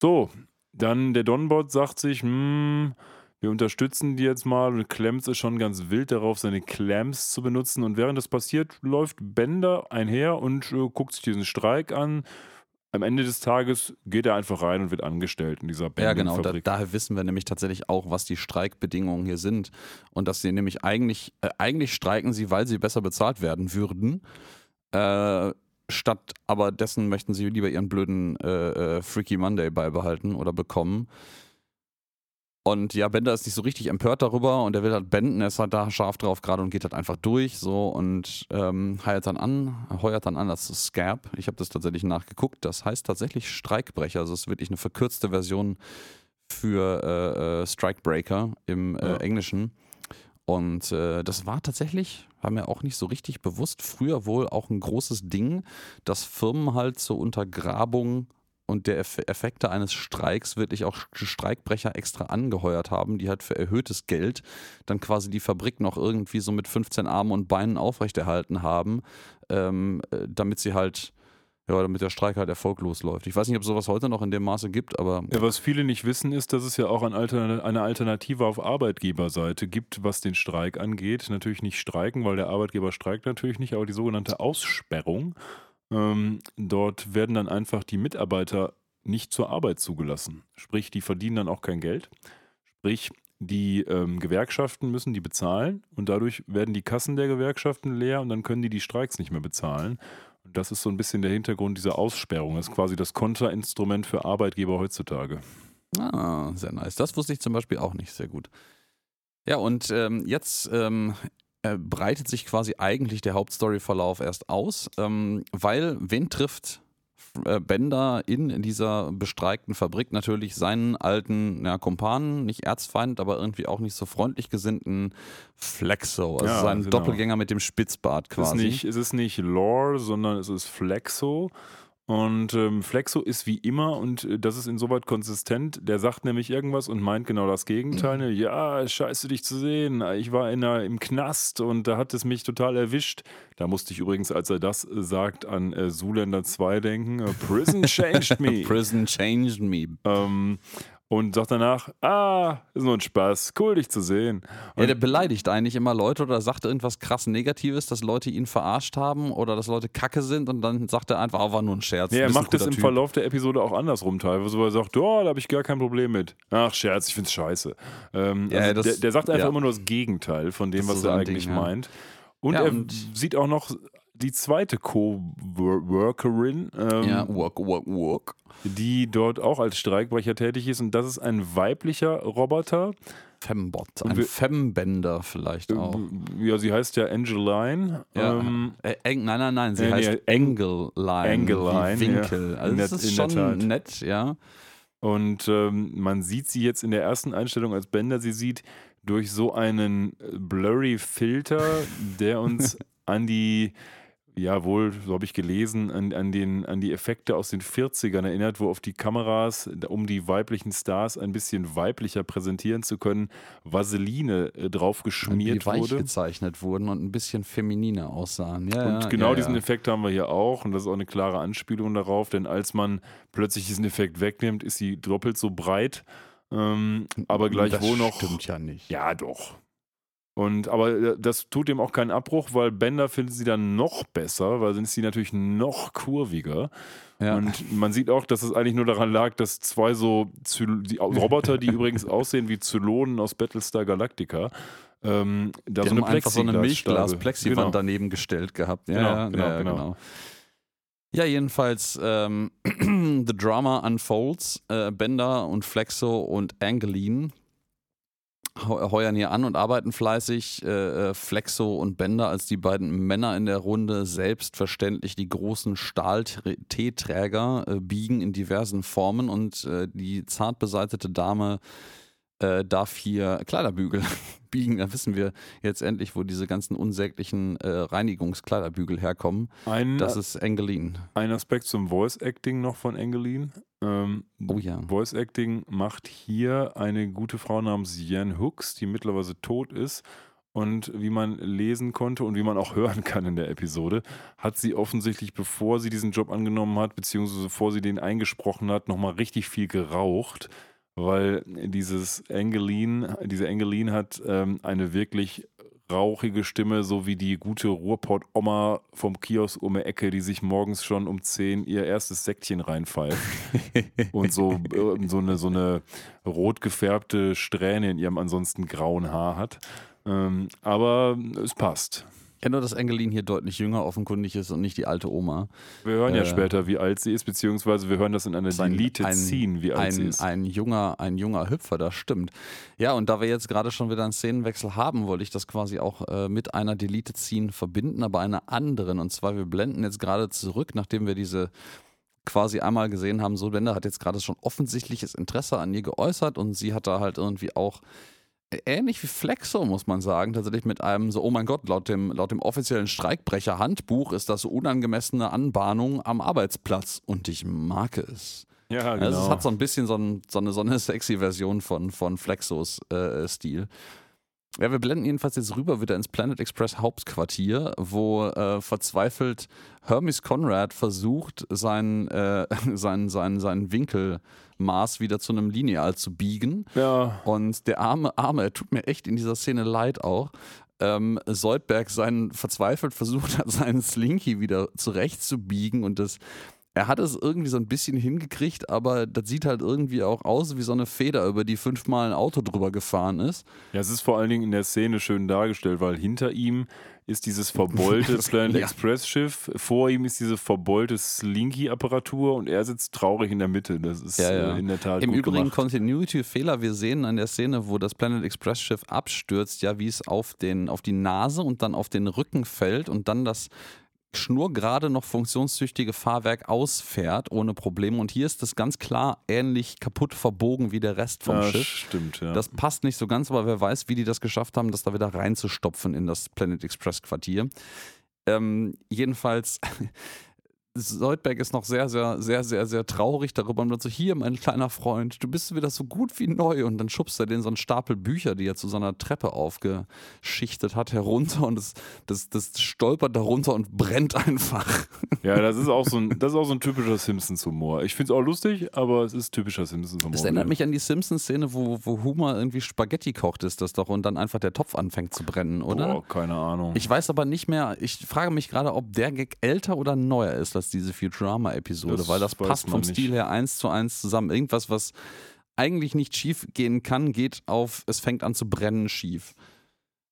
So, dann der Donbot sagt sich, hm, wir unterstützen die jetzt mal und Clamps ist schon ganz wild darauf, seine Clamps zu benutzen. Und während das passiert, läuft Bender einher und äh, guckt sich diesen Streik an. am Ende des Tages geht er einfach rein und wird angestellt in dieser Ja, genau. Da, daher wissen wir nämlich tatsächlich auch, was die Streikbedingungen hier sind. Und dass sie nämlich eigentlich, äh, eigentlich streiken sie, weil sie besser bezahlt werden würden. Äh, statt aber dessen möchten sie lieber ihren blöden äh, äh, Freaky Monday beibehalten oder bekommen. Und ja, Bender ist nicht so richtig empört darüber und er will halt benden, er ist halt da scharf drauf gerade und geht halt einfach durch so und ähm, heuert dann an, heuert dann an das Scab. Ich habe das tatsächlich nachgeguckt. Das heißt tatsächlich Streikbrecher. Also es ist wirklich eine verkürzte Version für äh, äh, Strikebreaker im äh, Ja. Englischen. Und äh, das war tatsächlich, war mir auch nicht so richtig bewusst, früher wohl auch ein großes Ding, dass Firmen halt zur Untergrabung und der Eff Effekte eines Streiks wirklich auch Streikbrecher extra angeheuert haben, die halt für erhöhtes Geld dann quasi die Fabrik noch irgendwie so mit 15 Armen und Beinen aufrechterhalten haben, ähm, äh, damit sie halt, ja, damit der Streik halt erfolglos läuft. Ich weiß nicht, ob es sowas heute noch in dem Maße gibt, aber Ja, was viele nicht wissen, ist, dass es ja auch eine Alternative auf Arbeitgeberseite gibt, was den Streik angeht. Natürlich nicht streiken, weil der Arbeitgeber streikt natürlich nicht, aber die sogenannte Aussperrung. Ähm, dort werden dann einfach die Mitarbeiter nicht zur Arbeit zugelassen. Sprich, die verdienen dann auch kein Geld. Sprich, die ähm, Gewerkschaften müssen die bezahlen und dadurch werden die Kassen der Gewerkschaften leer und dann können die die Streiks nicht mehr bezahlen. Das ist so ein bisschen der Hintergrund dieser Aussperrung. Das ist quasi das Kontrainstrument für Arbeitgeber heutzutage. Ah, sehr nice. Das wusste ich zum Beispiel auch nicht sehr gut. Ja, und ähm, jetzt ähm, äh, breitet sich quasi eigentlich der Hauptstory-Verlauf erst aus, ähm, weil wen trifft Bender in dieser bestreikten Fabrik natürlich seinen alten ja, Kumpanen, nicht Erzfeind, aber irgendwie auch nicht so freundlich gesinnten Flexo, also Ja, seinen genau. Doppelgänger mit dem Spitzbart Es ist, quasi. nicht, es ist nicht Lore, sondern es ist Flexo. Und ähm, Flexo ist wie immer, und äh, das ist insoweit konsistent, der sagt nämlich irgendwas und meint genau das Gegenteil. ne? Ja, scheiße dich zu sehen. Ich war in einer, im Knast und da hat es mich total erwischt. Da musste ich übrigens, als er das äh, sagt, an äh, Zoolander 2 denken. Äh, Prison changed me. Prison changed me. ähm, und sagt danach, ah, ist nur ein Spaß, cool dich zu sehen. Ja, der beleidigt eigentlich immer Leute oder sagt irgendwas krass Negatives, dass Leute ihn verarscht haben oder dass Leute kacke sind und dann sagt er einfach, oh, war nur ein Scherz. Du er macht es guter im Typ. Verlauf der Episode auch andersrum teilweise, wo er sagt, oh, da habe ich gar kein Problem mit. Ach, Scherz, ich find's scheiße. Ähm, Ja, also das- der, der sagt einfach ja. immer nur das Gegenteil von dem, Das was er eigentlich Ding, ja. meint. Und Ja, er und- sieht auch noch die zweite Co-Workerin, ähm, Ja, walk, walk. die dort auch als Streikbrecher tätig ist. Und das ist ein weiblicher Roboter. Fembot, ein wir- Fembender vielleicht auch. Ja, sie heißt ja Angeline. Ja. Ähm, Äh, Eng, nein, nein, nein, sie Äh, heißt Engelline. Engelline, wie Winkel. ja. Also das ist schon nett, ja. Und ähm, man sieht sie jetzt in der ersten Einstellung als Bender sie sieht durch so einen äh, blurry Filter, der uns an die, ja wohl, so habe ich gelesen, an, an, den, an die Effekte aus den 40ern erinnert, wo auf die Kameras, um die weiblichen Stars ein bisschen weiblicher präsentieren zu können, Vaseline äh, drauf Die geschmiert weich wurde. gezeichnet wurden und ein bisschen femininer aussahen. Ja, Und ja, genau ja, diesen. Effekt haben wir hier auch. Und das ist auch eine klare Anspielung darauf, denn als man plötzlich diesen Effekt wegnimmt, ist sie doppelt so breit. Ähm, aber gleichwohl das noch. Stimmt ja nicht. Ja, doch. Und aber äh, das tut dem auch keinen Abbruch, weil Bender findet sie dann noch besser, weil ist sie natürlich noch kurviger. Ja. Und man sieht auch, dass es eigentlich nur daran lag, dass zwei so Zyl die Roboter, die übrigens aussehen wie Zylonen aus Battlestar Galactica, ähm, da Die so eine haben einfach so eine. Milchglas-Plexiwand Genau. daneben gestellt gehabt. Ja, Genau, ja, genau, genau. genau. Ja, jedenfalls, ähm, The Drama Unfolds. Äh, Bender und Flexo und Angeline heuern hier an und arbeiten fleißig. Äh, äh, Flexo und Bender als die beiden Männer in der Runde selbstverständlich die großen Stahl-Teeträger äh, biegen in diversen Formen und äh, die zart beseitete Dame äh, darf hier Kleiderbügel biegen. Da wissen wir jetzt endlich, wo diese ganzen unsäglichen äh, Reinigungskleiderbügel herkommen. Ein, Das ist Engelin. ein Aspekt zum Voice Acting noch von Engelin. Ähm, Oh ja. Voice Acting macht hier eine gute Frau namens Jan Hooks, die mittlerweile tot ist. Und wie man lesen konnte und wie man auch hören kann in der Episode, hat sie offensichtlich, bevor sie diesen Job angenommen hat, beziehungsweise bevor sie den eingesprochen hat, nochmal richtig viel geraucht, weil dieses Angeline, diese Angeline hat ähm, eine wirklich rauchige Stimme, so wie die gute Ruhrpott-Oma vom Kiosk um die Ecke, die sich morgens schon um 10 ihr erstes Säckchen reinpfeift. und so, äh, so, eine, so eine rot gefärbte Strähne in ihrem ansonsten grauen Haar hat. Ähm, aber es passt. Ja, nur, dass Engelin hier deutlich jünger offenkundig ist und nicht die alte Oma. Wir hören ja Äh, später, wie alt sie ist, beziehungsweise wir hören das in einer ist ein- Scene, wie alt Ein, sie ist. ein, junger, ein junger Hüpfer, das stimmt. Ja, und da wir jetzt gerade schon wieder einen Szenenwechsel haben, wollte ich das quasi auch äh, mit einer Deleted Scene verbinden, aber einer anderen. Und zwar, wir blenden jetzt gerade zurück, nachdem wir diese quasi einmal gesehen haben, so Bender hat jetzt gerade schon offensichtliches Interesse an ihr geäußert und sie hat da halt irgendwie auch ähnlich wie Flexo, muss man sagen, tatsächlich mit einem so, oh mein Gott, laut dem, laut dem offiziellen Streikbrecher-Handbuch ist das so unangemessene Anbahnung am Arbeitsplatz und ich mag es. ja, Also es hat so ein bisschen so, ein, so, eine, so eine sexy Version von, von Flexos äh, Stil. Ja, wir blenden jedenfalls jetzt rüber wieder ins Planet Express Hauptquartier, wo äh, verzweifelt Hermes Conrad versucht, sein, äh, sein, sein, sein Winkelmaß wieder zu einem Lineal zu biegen. ja, Und der arme, arme, er tut mir echt in dieser Szene leid auch. Ähm, Soldberg seinen verzweifelt versucht hat, seinen Slinky wieder zurechtzubiegen und das. Er hat es irgendwie so ein bisschen hingekriegt, aber das sieht halt irgendwie auch aus wie so eine Feder, über die fünfmal ein Auto drüber gefahren ist. Ja, es ist vor allen Dingen in der Szene schön dargestellt, weil hinter ihm ist dieses verbeulte Planet ja. Express Schiff, vor ihm ist diese verbeulte Slinky-Apparatur und er sitzt traurig in der Mitte. Das ist Ja, ja. Äh, in der Tat Im Übrigen gemacht. Continuity-Fehler. Wir sehen an der Szene, wo das Planet Express Schiff abstürzt, ja, wie es auf, den, auf die Nase und dann auf den Rücken fällt und dann das schnurgerade noch funktionstüchtige Fahrwerk ausfährt ohne Probleme. Und hier ist das ganz klar ähnlich kaputt verbogen wie der Rest vom ja, Schiff. Stimmt, ja. Das passt nicht so ganz, aber wer weiß, wie die das geschafft haben, das da wieder reinzustopfen in das Planet Express Quartier. Ähm, jedenfalls, Soldberg ist noch sehr, sehr, sehr, sehr, sehr traurig darüber und sagt so, hier, mein kleiner Freund, du bist wieder so gut wie neu. Und dann schubst er den so einen Stapel Bücher, die er zu so einer Treppe aufgeschichtet hat, herunter und das, das, das stolpert darunter und brennt einfach. ja, das ist auch so ein, das ist auch so ein typischer Simpsons-Humor. Ich finde es auch lustig, aber es ist typischer Simpsons-Humor. Das erinnert mich an die Simpsons-Szene, wo, wo Homer irgendwie Spaghetti kocht, ist das doch, und dann einfach der Topf anfängt zu brennen, oder? Boah, keine Ahnung. Ich weiß aber nicht mehr, ich frage mich gerade, ob der Gag älter oder neuer ist als diese Futurama-Episode, weil das passt vom nicht. Stil her eins zu eins zusammen. Irgendwas, was eigentlich nicht schief gehen kann, geht auf, es fängt an zu brennen schief.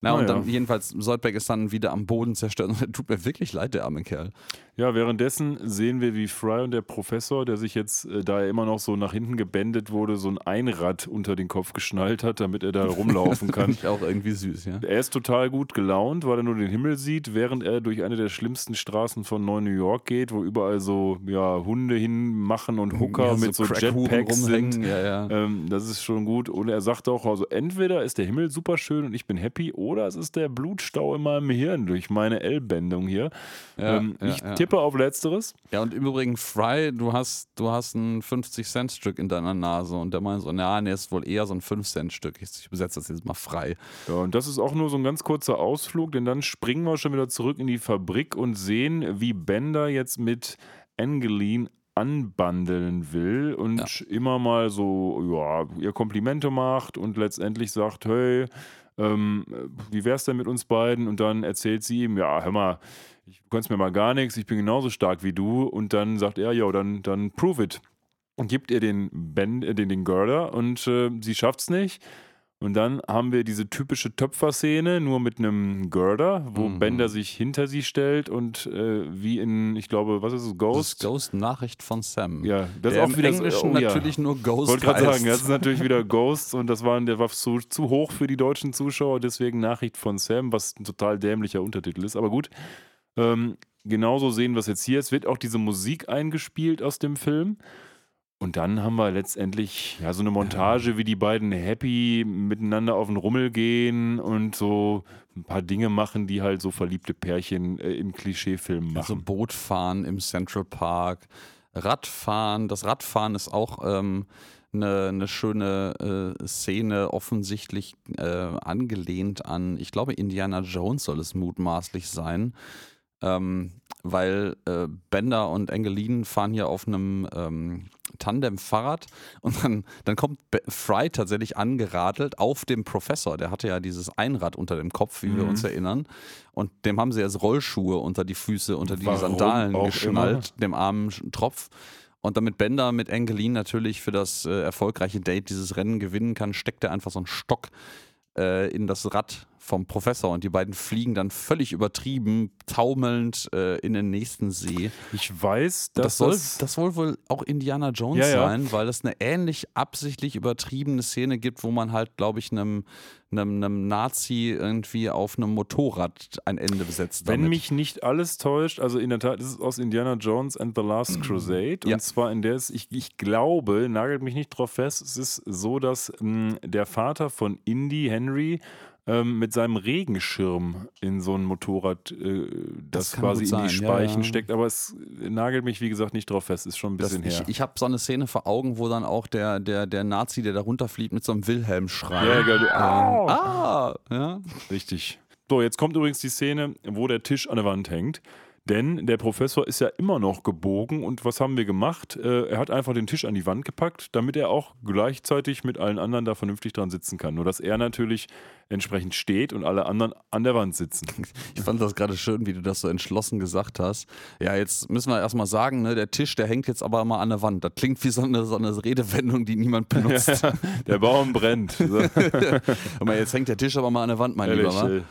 Na, Ah, und dann jedenfalls, Soldberg ist dann wieder am Boden zerstört er tut mir wirklich leid, der arme Kerl. Ja, währenddessen sehen wir, wie Fry und der Professor, der sich jetzt, äh, da er immer noch so nach hinten gebändet wurde, so ein Einrad unter den Kopf geschnallt hat, damit er da rumlaufen kann. Finde ich auch irgendwie süß, ja. Er ist total gut gelaunt, weil er nur den Himmel sieht, während er durch eine der schlimmsten Straßen von Neu New York geht, wo überall so ja, Hunde hinmachen und Hooker Ja, mit so, Jetpacks sind. Ja, ja. Ähm, das ist schon gut. Und er sagt auch, also entweder ist der Himmel super schön und ich bin happy, oder es ist der Blutstau in meinem Hirn durch meine L-Bändung hier. Ja, ähm, ja, ich ja. tippe auf Letzteres. Ja, und im Übrigen, Fry, du hast, du hast ein 50-Cent-Stück in deiner Nase und der meint so, na, nee, ist wohl eher so ein 5-Cent-Stück. Ich übersetze das jetzt mal frei. Ja, und das ist auch nur so ein ganz kurzer Ausflug, denn dann springen wir schon wieder zurück in die Fabrik und sehen, wie Bender jetzt mit Angeline anbandeln will und immer mal so, ja, ihr Komplimente macht und letztendlich sagt, hey, ähm, wie wär's denn mit uns beiden? Und dann erzählt sie ihm, ja, hör mal, ich, du kannst mir mal gar nichts, ich bin genauso stark wie du. Und dann sagt er, ja, dann, dann prove it. Und gibt ihr den, ben, äh, den, den Girder und äh, sie schafft's nicht. Und dann haben wir diese typische Töpferszene, nur mit einem Girder, wo Mhm. Bender sich hinter sie stellt und äh, wie in, ich glaube, was ist es, Das Ghost? ist Ghost-Nachricht von Sam. Ja, das der ist auch im wieder Englischen oh, ja. natürlich nur Ghost wollte gerade sagen, das ist natürlich wieder Ghost und das war, der war zu, zu hoch für die deutschen Zuschauer, deswegen Nachricht von Sam, was ein total dämlicher Untertitel ist. Aber gut, ähm, genauso sehen wir es jetzt hier. Es wird auch diese Musik eingespielt aus dem Film. Und dann haben wir letztendlich ja so eine Montage, wie die beiden happy miteinander auf den Rummel gehen und so ein paar Dinge machen, die halt so verliebte Pärchen äh, im Klischeefilm Also machen. Bootfahren im Central Park, Radfahren. Das Radfahren ist auch ähm, eine, eine schöne äh, Szene, offensichtlich äh, angelehnt an, ich glaube, Indiana Jones soll es mutmaßlich sein. Ähm, weil äh, Bender und Engelin fahren hier auf einem ähm, Tandem-Fahrrad und dann, dann kommt Fry tatsächlich angeradelt auf dem Professor. Der hatte ja dieses Einrad unter dem Kopf, wie wir Mhm. uns erinnern. Und dem haben sie jetzt Rollschuhe unter die Füße, unter die Warum Sandalen geschnallt, dem armen Tropf. Und damit Bender mit Angeline natürlich für das äh, erfolgreiche Date dieses Rennen gewinnen kann, steckt er einfach so einen Stock äh, in das Rad vom Professor und die beiden fliegen dann völlig übertrieben, taumelnd äh, in den nächsten See. Ich weiß, Das dass soll, das, das soll wohl auch Indiana Jones Ja, ja. sein, weil es eine ähnlich absichtlich übertriebene Szene gibt, wo man halt, glaube ich, einem, einem, einem Nazi irgendwie auf einem Motorrad ein Ende besetzt. Wenn damit. mich nicht alles täuscht, also in der Tat ist es aus Indiana Jones and the Last Crusade. Ja. Und zwar in der es, ich, ich glaube, nagelt mich nicht drauf fest, es ist so, dass mh, der Vater von Indy, Henry, ähm, mit seinem Regenschirm in so ein Motorrad, äh, das, Das quasi in die sein, ja, Speichen ja. steckt. Aber es nagelt mich, wie gesagt, nicht drauf fest. Ist schon ein das, bisschen ich her. ich habe so eine Szene vor Augen, wo dann auch der, der, der Nazi, der da runterfliegt, mit so einem Wilhelm-Schrei. ja, egal. Au! ah, ja. Richtig. So, jetzt kommt übrigens die Szene, wo der Tisch an der Wand hängt. Denn der Professor ist ja immer noch gebogen und was haben wir gemacht? Äh, er hat einfach den Tisch an die Wand gepackt, damit er auch gleichzeitig mit allen anderen da vernünftig dran sitzen kann. Nur dass er natürlich entsprechend steht und alle anderen an der Wand sitzen. Ich fand das gerade schön, wie du das so entschlossen gesagt hast. Ja, jetzt müssen wir erstmal sagen, ne, der Tisch, der hängt jetzt aber mal an der Wand. Das klingt wie so eine, so eine Redewendung, die niemand benutzt. der Baum brennt. Aber jetzt hängt der Tisch aber mal an der Wand, mein ehrlich, Lieber.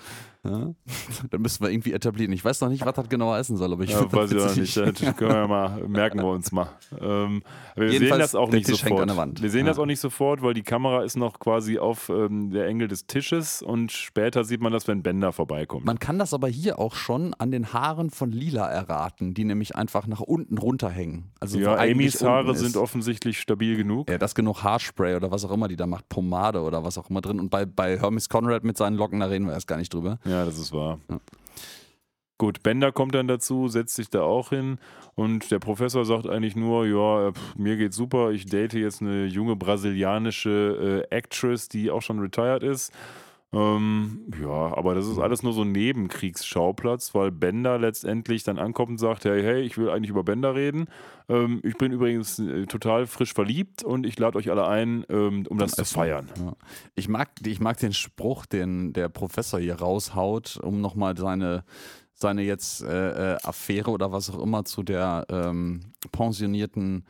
Ja? Dann müssen wir irgendwie etablieren. Ich weiß noch nicht, was das genau heißen soll, aber ich Ja, weiß ich das auch nicht. Das können wir mal, merken wir uns mal. Ähm, wir Jedenfalls, sehen das auch nicht Tisch sofort. an der Wand. Wir sehen Ja. das auch nicht sofort, weil die Kamera ist noch quasi auf ähm, der Engel des Tisches und später sieht man das, wenn Bender vorbeikommt. Man kann das aber hier auch schon an den Haaren von Lila erraten, die nämlich einfach nach unten runterhängen. Also ja, Amys Haare ist. sind offensichtlich stabil genug. Ja, das genug Haarspray oder was auch immer die da macht, Pomade oder was auch immer drin. Und bei, bei Hermes Conrad mit seinen Locken, da reden wir erst gar nicht drüber. Ja, das ist wahr. Ja. Gut, Bender kommt dann dazu, setzt sich da auch hin und der Professor sagt eigentlich nur, ja, pff, mir geht's super, ich date jetzt eine junge brasilianische äh, Actress, die auch schon retired ist. Ähm, ja, aber das ist alles nur so ein Nebenkriegsschauplatz, weil Bender letztendlich dann ankommt und sagt, hey, hey, ich will eigentlich über Bender reden. Ähm, ich bin übrigens äh, total frisch verliebt und ich lade euch alle ein, ähm, um das zu Essen. feiern. Ja. Ich, mag, ich mag den Spruch, den der Professor hier raushaut, um nochmal seine, seine jetzt äh, äh, Affäre oder was auch immer zu der ähm, pensionierten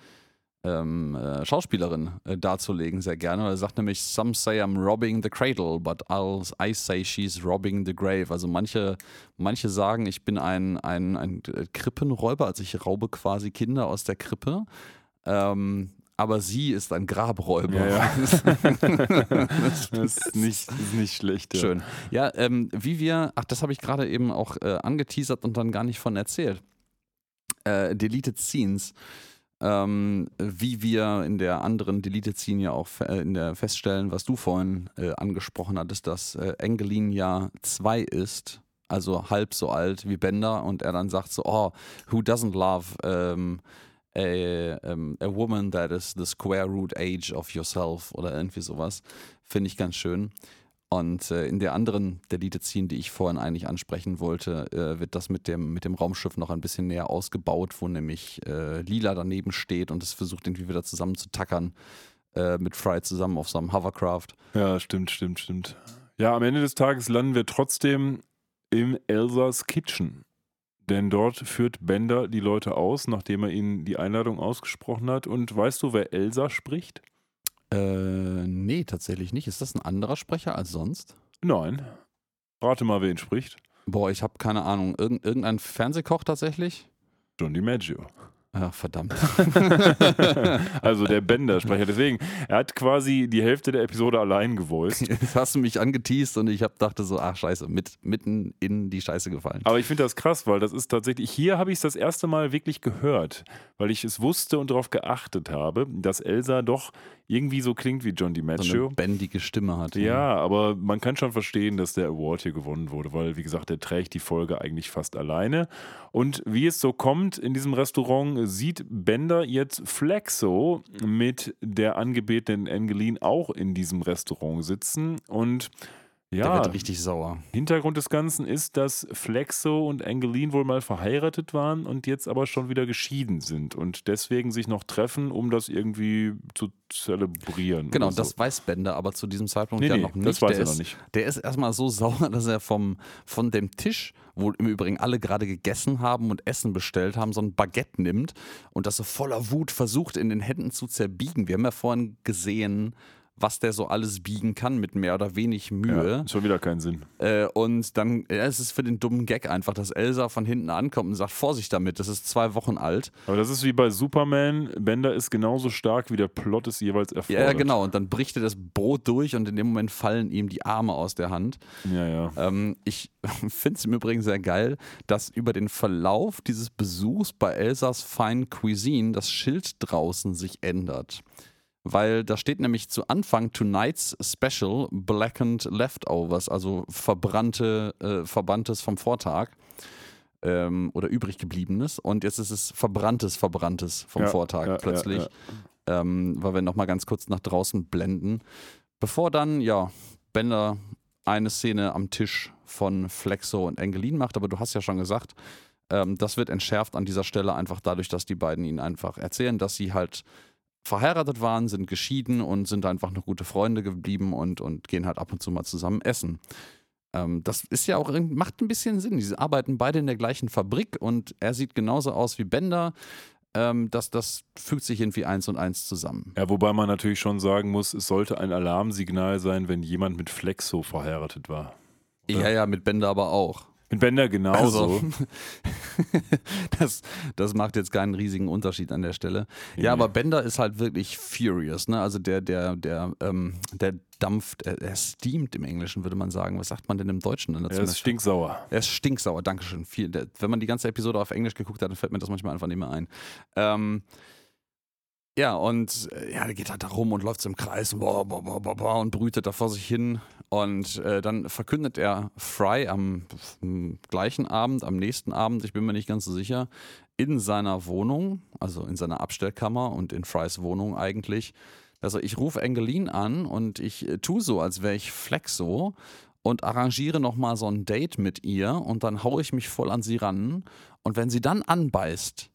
ähm, äh, Schauspielerin äh, darzulegen, sehr gerne. Er sagt nämlich, some say I'm robbing the cradle, but I'll, I say she's robbing the grave. Also manche, manche sagen, ich bin ein, ein, ein äh, Krippenräuber, also ich raube quasi Kinder aus der Krippe. Ähm, aber sie ist ein Grabräuber. Ja, ja. Das ist nicht, ist nicht schlecht. Ja. Schön. Ja, ähm, wie wir, ach, das habe ich gerade eben auch äh, angeteasert und dann gar nicht von erzählt. Äh, Deleted Scenes. Ähm, wie wir in der anderen Deleted Scene ja auch äh, in der feststellen, was du vorhin äh, angesprochen hattest, dass äh, Engelin ja zwei ist, also halb so alt wie Bender und er dann sagt so, oh, who doesn't love ähm, a, um, a woman that is the square root age of yourself oder irgendwie sowas. Finde ich ganz schön. Und äh, in der anderen Deleted Scene, die ich vorhin eigentlich ansprechen wollte, äh, wird das mit dem, mit dem Raumschiff noch ein bisschen näher ausgebaut, wo nämlich äh, Lila daneben steht und es versucht irgendwie wieder zusammen zu tackern äh, mit Fry zusammen auf so einem Hovercraft. Ja, stimmt, stimmt, stimmt. Ja, am Ende des Tages landen wir trotzdem im Elsas Kitchen. Denn dort führt Bender die Leute aus, nachdem er ihnen die Einladung ausgesprochen hat. Und weißt du, wer Elsa spricht? Äh, nee, tatsächlich nicht. Ist das ein anderer Sprecher als sonst? Nein. Rate mal, wer ihn spricht. Boah, ich habe keine Ahnung. Irgend, irgendein Fernsehkoch tatsächlich? John DiMaggio. Ach, verdammt. also der Bender-Sprecher. Deswegen, er hat quasi die Hälfte der Episode allein gevoiced. Jetzt hast du mich angeteased und ich hab, dachte so, ach scheiße, mit, mitten in die Scheiße gefallen. Aber ich finde das krass, weil das ist tatsächlich, hier habe ich es das erste Mal wirklich gehört, weil ich es wusste und darauf geachtet habe, dass Elsa doch irgendwie so klingt wie John so DiMaggio. eine bändige Stimme hat. Ja, aber man kann schon verstehen, dass der Award hier gewonnen wurde, weil, wie gesagt, er trägt die Folge eigentlich fast alleine. Und wie es so kommt, in diesem Restaurant sieht Bender jetzt Flexo mit der angebetenen Angeline auch in diesem Restaurant sitzen. Und Der Ja, wird richtig sauer. Hintergrund des Ganzen ist, dass Flexo und Angeline wohl mal verheiratet waren und jetzt aber schon wieder geschieden sind und deswegen sich noch treffen, um das irgendwie zu zelebrieren. Genau, so. das weiß Bender aber zu diesem Zeitpunkt Nee, ja nee, noch nicht. das weiß der er ist, noch nicht. Der ist erstmal so sauer, dass er vom, von dem Tisch, wo im Übrigen alle gerade gegessen haben und Essen bestellt haben, so ein Baguette nimmt und das so voller Wut versucht in den Händen zu zerbiegen. Wir haben ja vorhin gesehen, was der so alles biegen kann mit mehr oder wenig Mühe. Ja, schon wieder keinen Sinn. Äh, und dann ja, es ist für den dummen Gag einfach, dass Elsa von hinten ankommt und sagt, Vorsicht damit, das ist zwei Wochen alt. Aber das ist wie bei Superman. Bender ist genauso stark, wie der Plot es jeweils erfordert. Ja, ja, genau. Und dann bricht er das Brot durch und in dem Moment fallen ihm die Arme aus der Hand. Ja, ja. Ähm, ich finde es im Übrigen sehr geil, dass über den Verlauf dieses Besuchs bei Elsas Fine Cuisine das Schild draußen sich ändert. Weil da steht nämlich zu Anfang Tonight's Special Blackened Leftovers, also verbrannte, äh, Verbanntes vom Vortag ähm, oder übrig gebliebenes. Und jetzt ist es verbranntes, verbranntes vom Ja, Vortag ja, plötzlich. ja, Ähm, weil wir nochmal ganz kurz nach draußen blenden. Bevor dann, ja, Bender eine Szene am Tisch von Flexo und Engelin macht, aber du hast ja schon gesagt, ähm, das wird entschärft an dieser Stelle einfach dadurch, dass die beiden ihnen einfach erzählen, dass sie halt verheiratet waren, sind geschieden und sind einfach noch gute Freunde geblieben und, und gehen halt ab und zu mal zusammen essen. Ähm, das ist ja auch, macht ein bisschen Sinn. Sie arbeiten beide in der gleichen Fabrik und er sieht genauso aus wie Bender. Ähm, das, das fügt sich irgendwie eins und eins zusammen. Ja, wobei man natürlich schon sagen muss, es sollte ein Alarmsignal sein, wenn jemand mit Flexo verheiratet war. Ja, ja, mit Bender aber auch. Mit Bender genauso. Also, das, das macht jetzt keinen riesigen Unterschied an der Stelle. Ja, aber Bender ist halt wirklich furious, ne? Also der, der, der, ähm, der dampft, er, er steamt im Englischen, würde man sagen. Was sagt man denn im Deutschen dann dazu? er ist stinksauer. Er ist stinksauer, Dankeschön. Viel, der, wenn man die ganze Episode auf Englisch geguckt hat, dann fällt mir das manchmal einfach nicht mehr ein. Ähm, ja, und äh, ja, der geht halt da rum und läuft im Kreis boah, boah, boah, boah, und brütet da vor sich hin. Und äh, dann verkündet er Fry am m, gleichen Abend, am nächsten Abend, ich bin mir nicht ganz so sicher, in seiner Wohnung, also in seiner Abstellkammer und in Frys Wohnung eigentlich. Also ich rufe Engelin an und ich äh, tue so, als wäre ich Flexo und arrangiere nochmal so ein Date mit ihr und dann haue ich mich voll an sie ran. Und wenn sie dann anbeißt,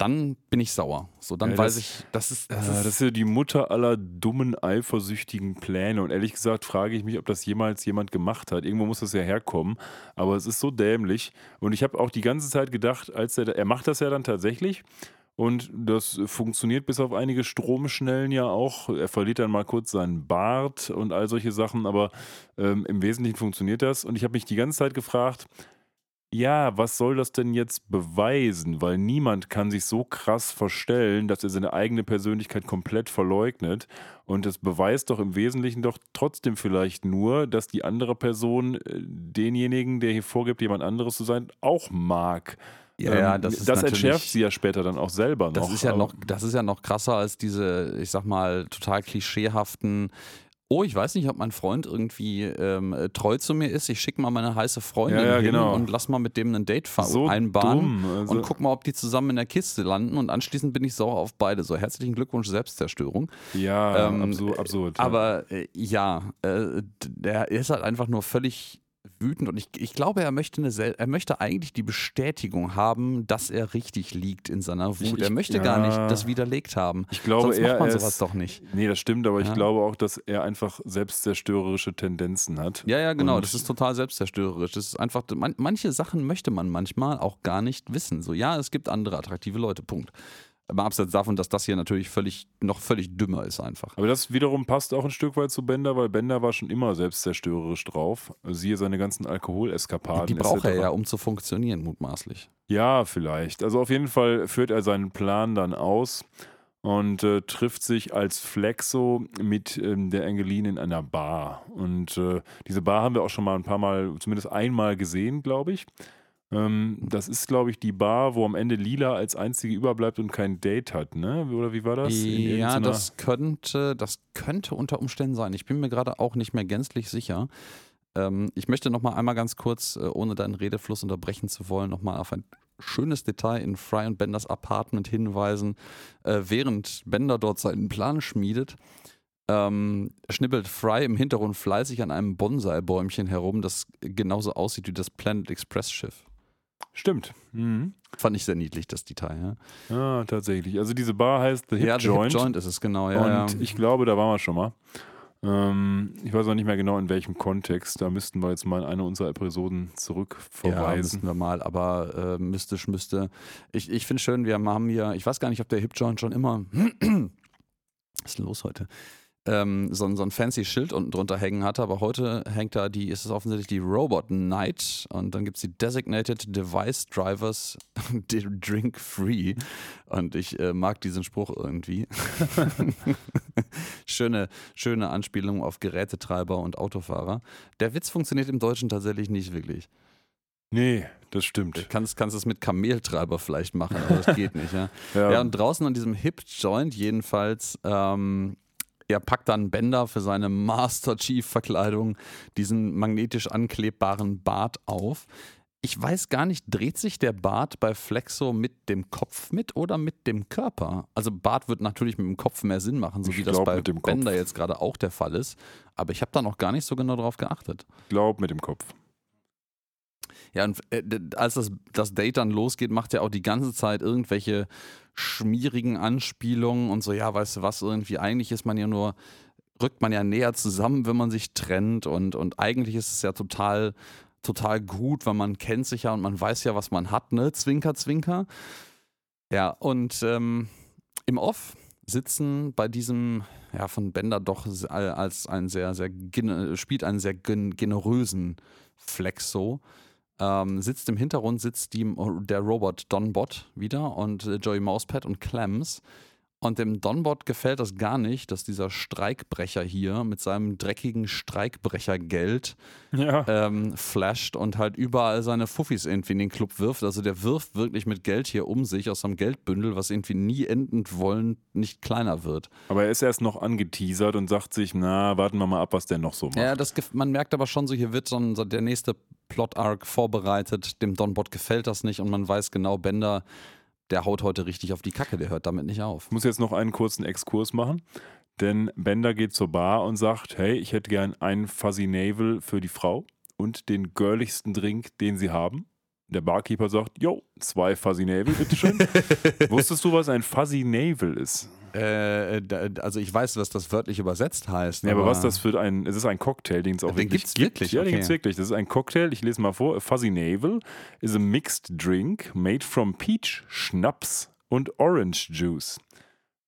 dann bin ich sauer. So, dann Ja, weiß das- ich, das ist. Ja, Das das ist ja die Mutter aller dummen, eifersüchtigen Pläne. Und ehrlich gesagt frage ich mich, ob das jemals jemand gemacht hat. Irgendwo muss das ja herkommen. Aber es ist so dämlich. Und ich habe auch die ganze Zeit gedacht, als er, er macht das ja dann tatsächlich. Und das funktioniert bis auf einige Stromschnellen ja auch. Er verliert dann mal kurz seinen Bart und all solche Sachen. Aber ähm, im Wesentlichen funktioniert das. Und ich habe mich die ganze Zeit gefragt, ja, was soll das denn jetzt beweisen? Weil niemand kann sich so krass verstellen, dass er seine eigene Persönlichkeit komplett verleugnet. Und das beweist doch im Wesentlichen doch trotzdem vielleicht nur, dass die andere Person äh, denjenigen, der hier vorgibt, jemand anderes zu sein, auch mag. ja, ja, Ähm, das ist das entschärft sie ja später dann auch selber noch. Das ist ja noch, das ist ja noch krasser als diese, ich sag mal, total klischeehaften. Oh, ich weiß nicht, ob mein Freund irgendwie ähm, äh, treu zu mir ist. Ich schicke mal meine heiße Freundin Ja, ja, hin genau. und lass mal mit dem ein Date ver- so. Also, und guck mal, ob die zusammen in der Kiste landen und anschließend bin ich sauer auf beide. So, herzlichen Glückwunsch, Selbstzerstörung. ja, ähm, absurd. absurd ja. Aber äh, ja, äh, der ist halt einfach nur völlig wütend und ich, ich glaube, er möchte, eine, er möchte eigentlich die Bestätigung haben, dass er richtig liegt in seiner Wut. Ich- er möchte gar nicht ja. das widerlegt haben. ich glaube, Sonst er, macht man sowas ist, doch nicht. Nee, das stimmt, aber Ja. ich glaube auch, dass er einfach selbstzerstörerische Tendenzen hat. Ja, ja, genau. Und- das ist total selbstzerstörerisch. Das ist einfach, man, manche Sachen möchte man manchmal auch gar nicht wissen. So, ja, es gibt andere attraktive Leute, Punkt. Aber abseits davon, dass das hier natürlich völlig, noch völlig dümmer ist einfach. Aber das wiederum passt auch ein Stück weit zu Bender, weil Bender war schon immer selbstzerstörerisch drauf. Siehe seine ganzen Alkoholeskapaden. Die braucht er ja, um zu funktionieren, mutmaßlich. Ja, vielleicht. Also auf jeden Fall führt er seinen Plan dann aus und äh, trifft sich als Flexo mit ähm, der Angeline in einer Bar. Und äh, diese Bar haben wir auch schon mal ein paar Mal, zumindest einmal gesehen, glaube ich. Ähm, das ist, glaube ich, die Bar, wo am Ende Lila als einzige überbleibt und kein Date hat, ne? Oder wie war das? Ja, das könnte, das könnte unter Umständen sein. Ich bin mir gerade auch nicht mehr gänzlich sicher. Ähm, ich möchte noch mal einmal ganz kurz, äh, ohne deinen Redefluss unterbrechen zu wollen, noch mal auf ein schönes Detail in Fry und Benders Apartment hinweisen. Äh, während Bender dort seinen Plan schmiedet, ähm, schnippelt Fry im Hintergrund fleißig an einem Bonsai-Bäumchen herum, das genauso aussieht wie das Planet Express-Schiff. Stimmt. Mhm. Fand ich sehr niedlich, das Detail. Ja, Ja, tatsächlich. Also diese Bar heißt The Hip ja The Joint. Hip Joint ist es genau. Ja, und ja. ich glaube, da waren wir schon mal. Ähm, ich weiß auch nicht mehr genau, in welchem Kontext. Da müssten wir jetzt mal in eine unserer Episoden Ja, zurückverweisen. müssten wir mal, aber äh, mystisch müsste. Ich, ich finde schön, wir haben hier, ich weiß gar nicht, ob der Hip Joint schon immer. Was ist denn los heute? Ähm, so, ein- so ein fancy Schild unten drunter hängen hatte, aber heute hängt da die, ist es offensichtlich die Robot Night und dann gibt es die Designated Device Drivers Drink Free und ich äh, mag diesen Spruch irgendwie. schöne, schöne Anspielung auf Gerätetreiber und Autofahrer. Der Witz funktioniert im Deutschen tatsächlich nicht wirklich. Nee, das stimmt. Kannst, kannst es mit Kameltreiber vielleicht machen, aber das geht nicht. Ja, Ja, ja und draußen an diesem Hip-Joint jedenfalls, ähm, er packt dann Bender für seine Master Chief-Verkleidung diesen magnetisch anklebbaren Bart auf. Ich weiß gar nicht, dreht sich der Bart bei Flexo mit dem Kopf mit oder mit dem Körper? Also Bart wird natürlich mit dem Kopf mehr Sinn machen, so Ich wie das glaub, bei dem Kopf. Bender jetzt gerade auch der Fall ist. Aber ich habe da noch gar nicht so genau drauf geachtet. glaub mit dem Kopf. Ja, und äh, als das, das Date dann losgeht, macht er auch die ganze Zeit irgendwelche schmierigen Anspielungen und so, ja, weißt du was, irgendwie eigentlich ist man ja nur, rückt man ja näher zusammen, wenn man sich trennt und, und eigentlich ist es ja total, total gut, weil man kennt sich ja und man weiß ja, was man hat, ne? Zwinker, zwinker. Ja, und ähm, im Off sitzen bei diesem, ja, von Bender doch se- als ein sehr, sehr, spielt einen sehr gen generösen Flexo. Ähm, sitzt im Hintergrund sitzt die, der Robot Donbot wieder und äh, Joey Mousepad und Clems. Und dem Donbot gefällt das gar nicht, dass dieser Streikbrecher hier mit seinem dreckigen Streikbrechergeld Ja. ähm, flasht und halt überall seine Fuffis irgendwie in den Club wirft. Also der wirft wirklich mit Geld hier um sich aus seinem Geldbündel, was irgendwie nie endend wollend nicht kleiner wird. Aber er ist erst noch angeteasert und sagt sich, na, warten wir mal ab, was der noch so macht. Ja, das, man merkt aber schon so, hier wird so, ein, so der nächste Plot-Arc vorbereitet. Dem Donbot gefällt das nicht und man weiß genau, Bender, der haut heute richtig auf die Kacke, der hört damit nicht auf. Ich muss jetzt noch einen kurzen Exkurs machen, denn Bender geht zur Bar und sagt, hey, ich hätte gern einen Fuzzy Navel für die Frau und den girligsten Drink, den sie haben. Der Barkeeper sagt, yo, zwei Fuzzy Navel, bitteschön. Wusstest du, was ein Fuzzy Navel ist? Äh, da- also ich weiß, was das wörtlich übersetzt heißt. Ja, aber was das für ein, es ist ein Cocktail, den es auch Den wirklich gibt's gibt. wirklich? Ja, den Okay. gibt's wirklich. Das ist ein Cocktail, ich lese mal vor. A Fuzzy Navel is a mixed drink made from peach, Schnaps und Orange Juice.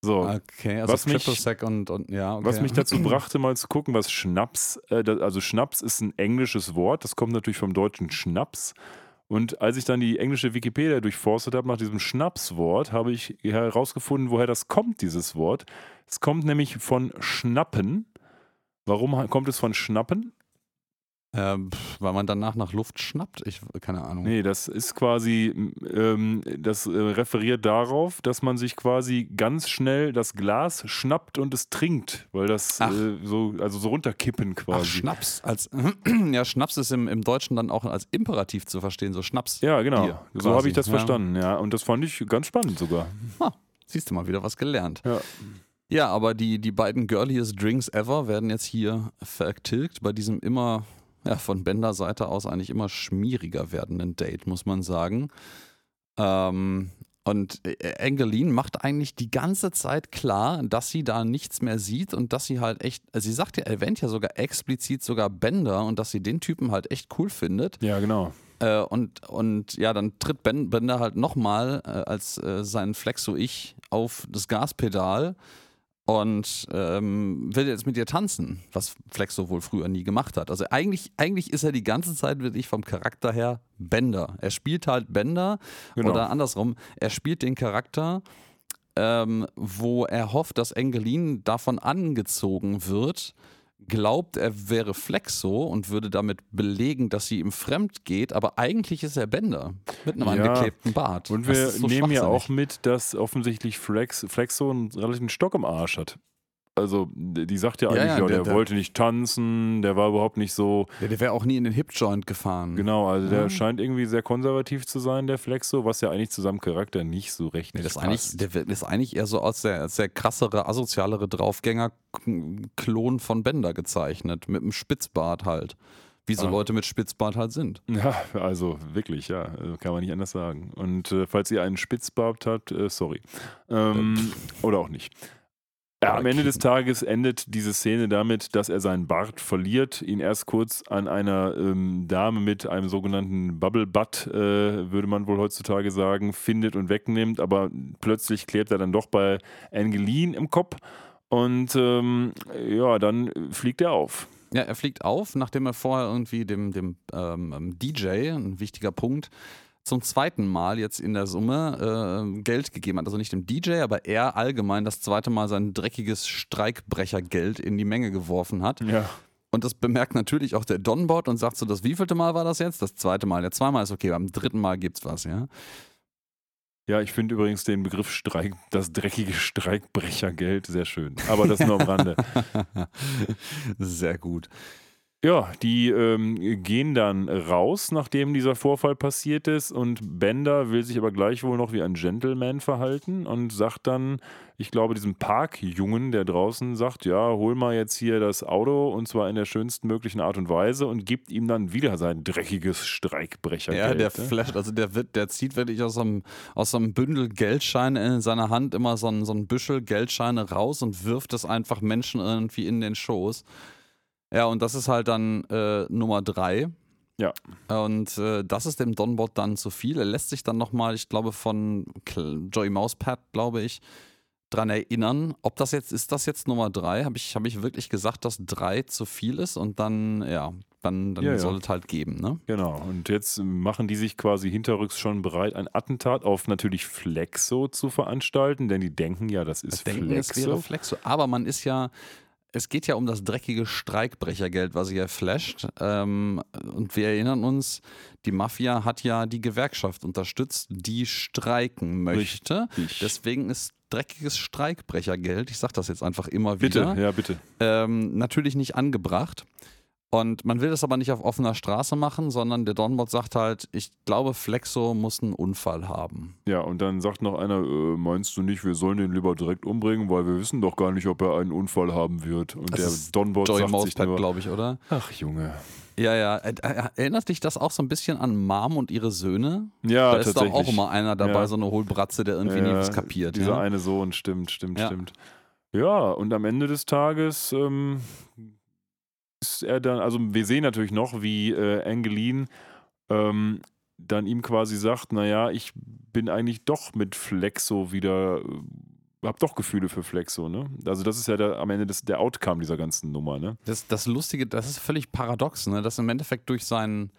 So, Okay, also Was mich- und, und ja, okay. Was mich dazu brachte, mal zu gucken, was Schnaps, äh, also Schnaps ist ein englisches Wort, das kommt natürlich vom deutschen Schnaps. Und als ich dann die englische Wikipedia durchforstet habe nach diesem Schnapswort, habe ich herausgefunden, woher das kommt, dieses Wort. Es kommt nämlich von Schnappen. Warum kommt es von Schnappen? Ähm, weil man danach nach Luft schnappt. Ich keine Ahnung. Nee, das ist quasi, ähm, das äh, referiert darauf, dass man sich quasi ganz schnell das Glas schnappt und es trinkt, weil das äh, so, also so runterkippen quasi. Ach, Schnaps. Als, ja, Schnaps ist im, im Deutschen dann auch als Imperativ zu verstehen, so Schnaps. Ja, genau. Bier, so habe ich das Ja. verstanden, ja. Und das fand ich ganz spannend sogar. Siehst du mal wieder was gelernt. Ja. Ja, aber die, die beiden girliest Drinks ever werden jetzt hier vertilgt bei diesem immer, ja, von Bender Seite aus eigentlich immer schmieriger werdenden Date, muss man sagen. Ähm, und äh, Angeline macht eigentlich die ganze Zeit klar, dass sie da nichts mehr sieht und dass sie halt echt, also sie sagt ja, erwähnt ja sogar explizit sogar Bender und dass sie den Typen halt echt cool findet. Ja, genau. Äh, und, und ja, dann tritt ben, Bender halt nochmal äh, als äh, sein Flexo-Ich auf das Gaspedal und ähm, will jetzt mit ihr tanzen, was Flexo wohl früher nie gemacht hat. Also eigentlich, eigentlich ist er die ganze Zeit wirklich vom Charakter her Bender. Er spielt halt Bender Genau. oder andersrum, er spielt den Charakter, ähm, wo er hofft, dass Engelin davon angezogen wird, glaubt, er wäre Flexo und würde damit belegen, dass sie ihm fremd geht, aber eigentlich ist er Bender mit einem Ja. angeklebten Bart. Und wir so nehmen ja auch mit, dass offensichtlich Flex, Flexo einen relativ Stock im Arsch hat. Also, die sagt ja Ja, eigentlich, ja, ja, der- der, der- wollte nicht tanzen, der war überhaupt nicht so. Ja, der wäre auch nie in den Hip-Joint gefahren. Genau, also der Ja. scheint irgendwie sehr konservativ zu sein, der Flexo, was ja eigentlich zu seinem Charakter nicht so recht Nee, das ist eigentlich, der ist eigentlich eher so als der, als der krassere, asozialere Draufgänger-Klon von Bender gezeichnet, mit einem Spitzbart halt. Wie so Ah. Leute mit Spitzbart halt sind. Ja, also wirklich, ja, äh, kann man nicht anders sagen. Und äh, falls ihr einen Spitzbart habt, äh, sorry. Ähm, oder auch nicht. Ja, am Ende des Tages endet diese Szene damit, dass er seinen Bart verliert, ihn erst kurz an einer ähm, Dame mit einem sogenannten Bubble Butt, äh, würde man wohl heutzutage sagen, findet und wegnimmt, aber plötzlich klärt er dann doch bei Angeline im Kopf und ähm, ja, dann fliegt er auf. Ja, er fliegt auf, nachdem er vorher irgendwie dem, dem ähm, DJ, ein wichtiger Punkt, zum zweiten Mal jetzt in der Summe äh, Geld gegeben hat. Also nicht dem DJ, aber er allgemein das zweite Mal sein dreckiges Streikbrechergeld in die Menge geworfen hat. Ja. Und das bemerkt natürlich auch der Donbot und sagt so, das wievielte Mal war das jetzt? Das zweite Mal. Der zweimal ist okay, beim dritten Mal gibt's was, ja. Ja, ich finde übrigens den Begriff Streik, das dreckige Streikbrechergeld sehr schön. Aber das nur am Rande. Sehr gut. Ja, die ähm, gehen dann raus, nachdem dieser Vorfall passiert ist. Und Bender will sich aber gleichwohl noch wie ein Gentleman verhalten und sagt dann, ich glaube, diesem Parkjungen, der draußen sagt, ja, hol mal jetzt hier das Auto und zwar in der schönsten möglichen Art und Weise und gibt ihm dann wieder sein dreckiges Streikbrechergeld. Ja, der ne? flasht, also der wird, der zieht wirklich aus so einem, aus so einem Bündel Geldscheine in seiner Hand immer so ein, so ein Büschel Geldscheine raus und wirft es einfach Menschen irgendwie in den Schoß. Ja, und das ist halt dann äh, Nummer drei. Ja. Und äh, das ist dem Donbot dann zu viel. Er lässt sich dann nochmal, ich glaube, von Joey Mousepad, glaube ich, dran erinnern. Ob das jetzt, ist das jetzt Nummer drei? Habe ich, hab ich wirklich gesagt, dass drei zu viel ist und dann, ja, dann, dann Ja, ja. soll es halt geben, ne? Genau, und jetzt machen die sich quasi hinterrücks schon bereit, ein Attentat auf natürlich Flexo zu veranstalten, denn die denken ja, das ist denken, es Flexo. wäre Flexo. Aber man ist ja, es geht ja um das dreckige Streikbrechergeld, was hier flasht. Ähm, und wir erinnern uns, die Mafia hat ja die Gewerkschaft unterstützt, die streiken möchte. Richtig. Deswegen ist dreckiges Streikbrechergeld, ich sage das jetzt einfach immer bitte, wieder, ja, bitte. ähm, natürlich nicht angebracht. Und man will das aber nicht auf offener Straße machen, sondern der Donbot sagt halt, ich glaube, Flexo muss einen Unfall haben. Ja, und dann sagt noch einer, äh, meinst du nicht, wir sollen den lieber direkt umbringen, weil wir wissen doch gar nicht, ob er einen Unfall haben wird. Und Das der Donbot sagt sich Mousepad, nur, glaube ich, oder? ach Junge. Ja, ja. Ä- ä- Erinnert dich das auch so ein bisschen an Mom und ihre Söhne? Ja, da ist doch auch immer einer dabei, Ja. so eine Hohlbratze, der irgendwie nie Ja, was kapiert. Dieser Ja? eine Sohn, stimmt, stimmt, stimmt. Ja, und am Ende des Tages ähm, ist er dann, also wir sehen natürlich noch, wie äh, Angeline ähm, dann ihm quasi sagt, naja, ich bin eigentlich doch mit Flexo wieder, äh, hab doch Gefühle für Flexo, ne? Also das ist ja der, am Ende des, der Outcome dieser ganzen Nummer, ne? Das, das Lustige, das ist völlig paradox, ne? dass im Endeffekt durch seinen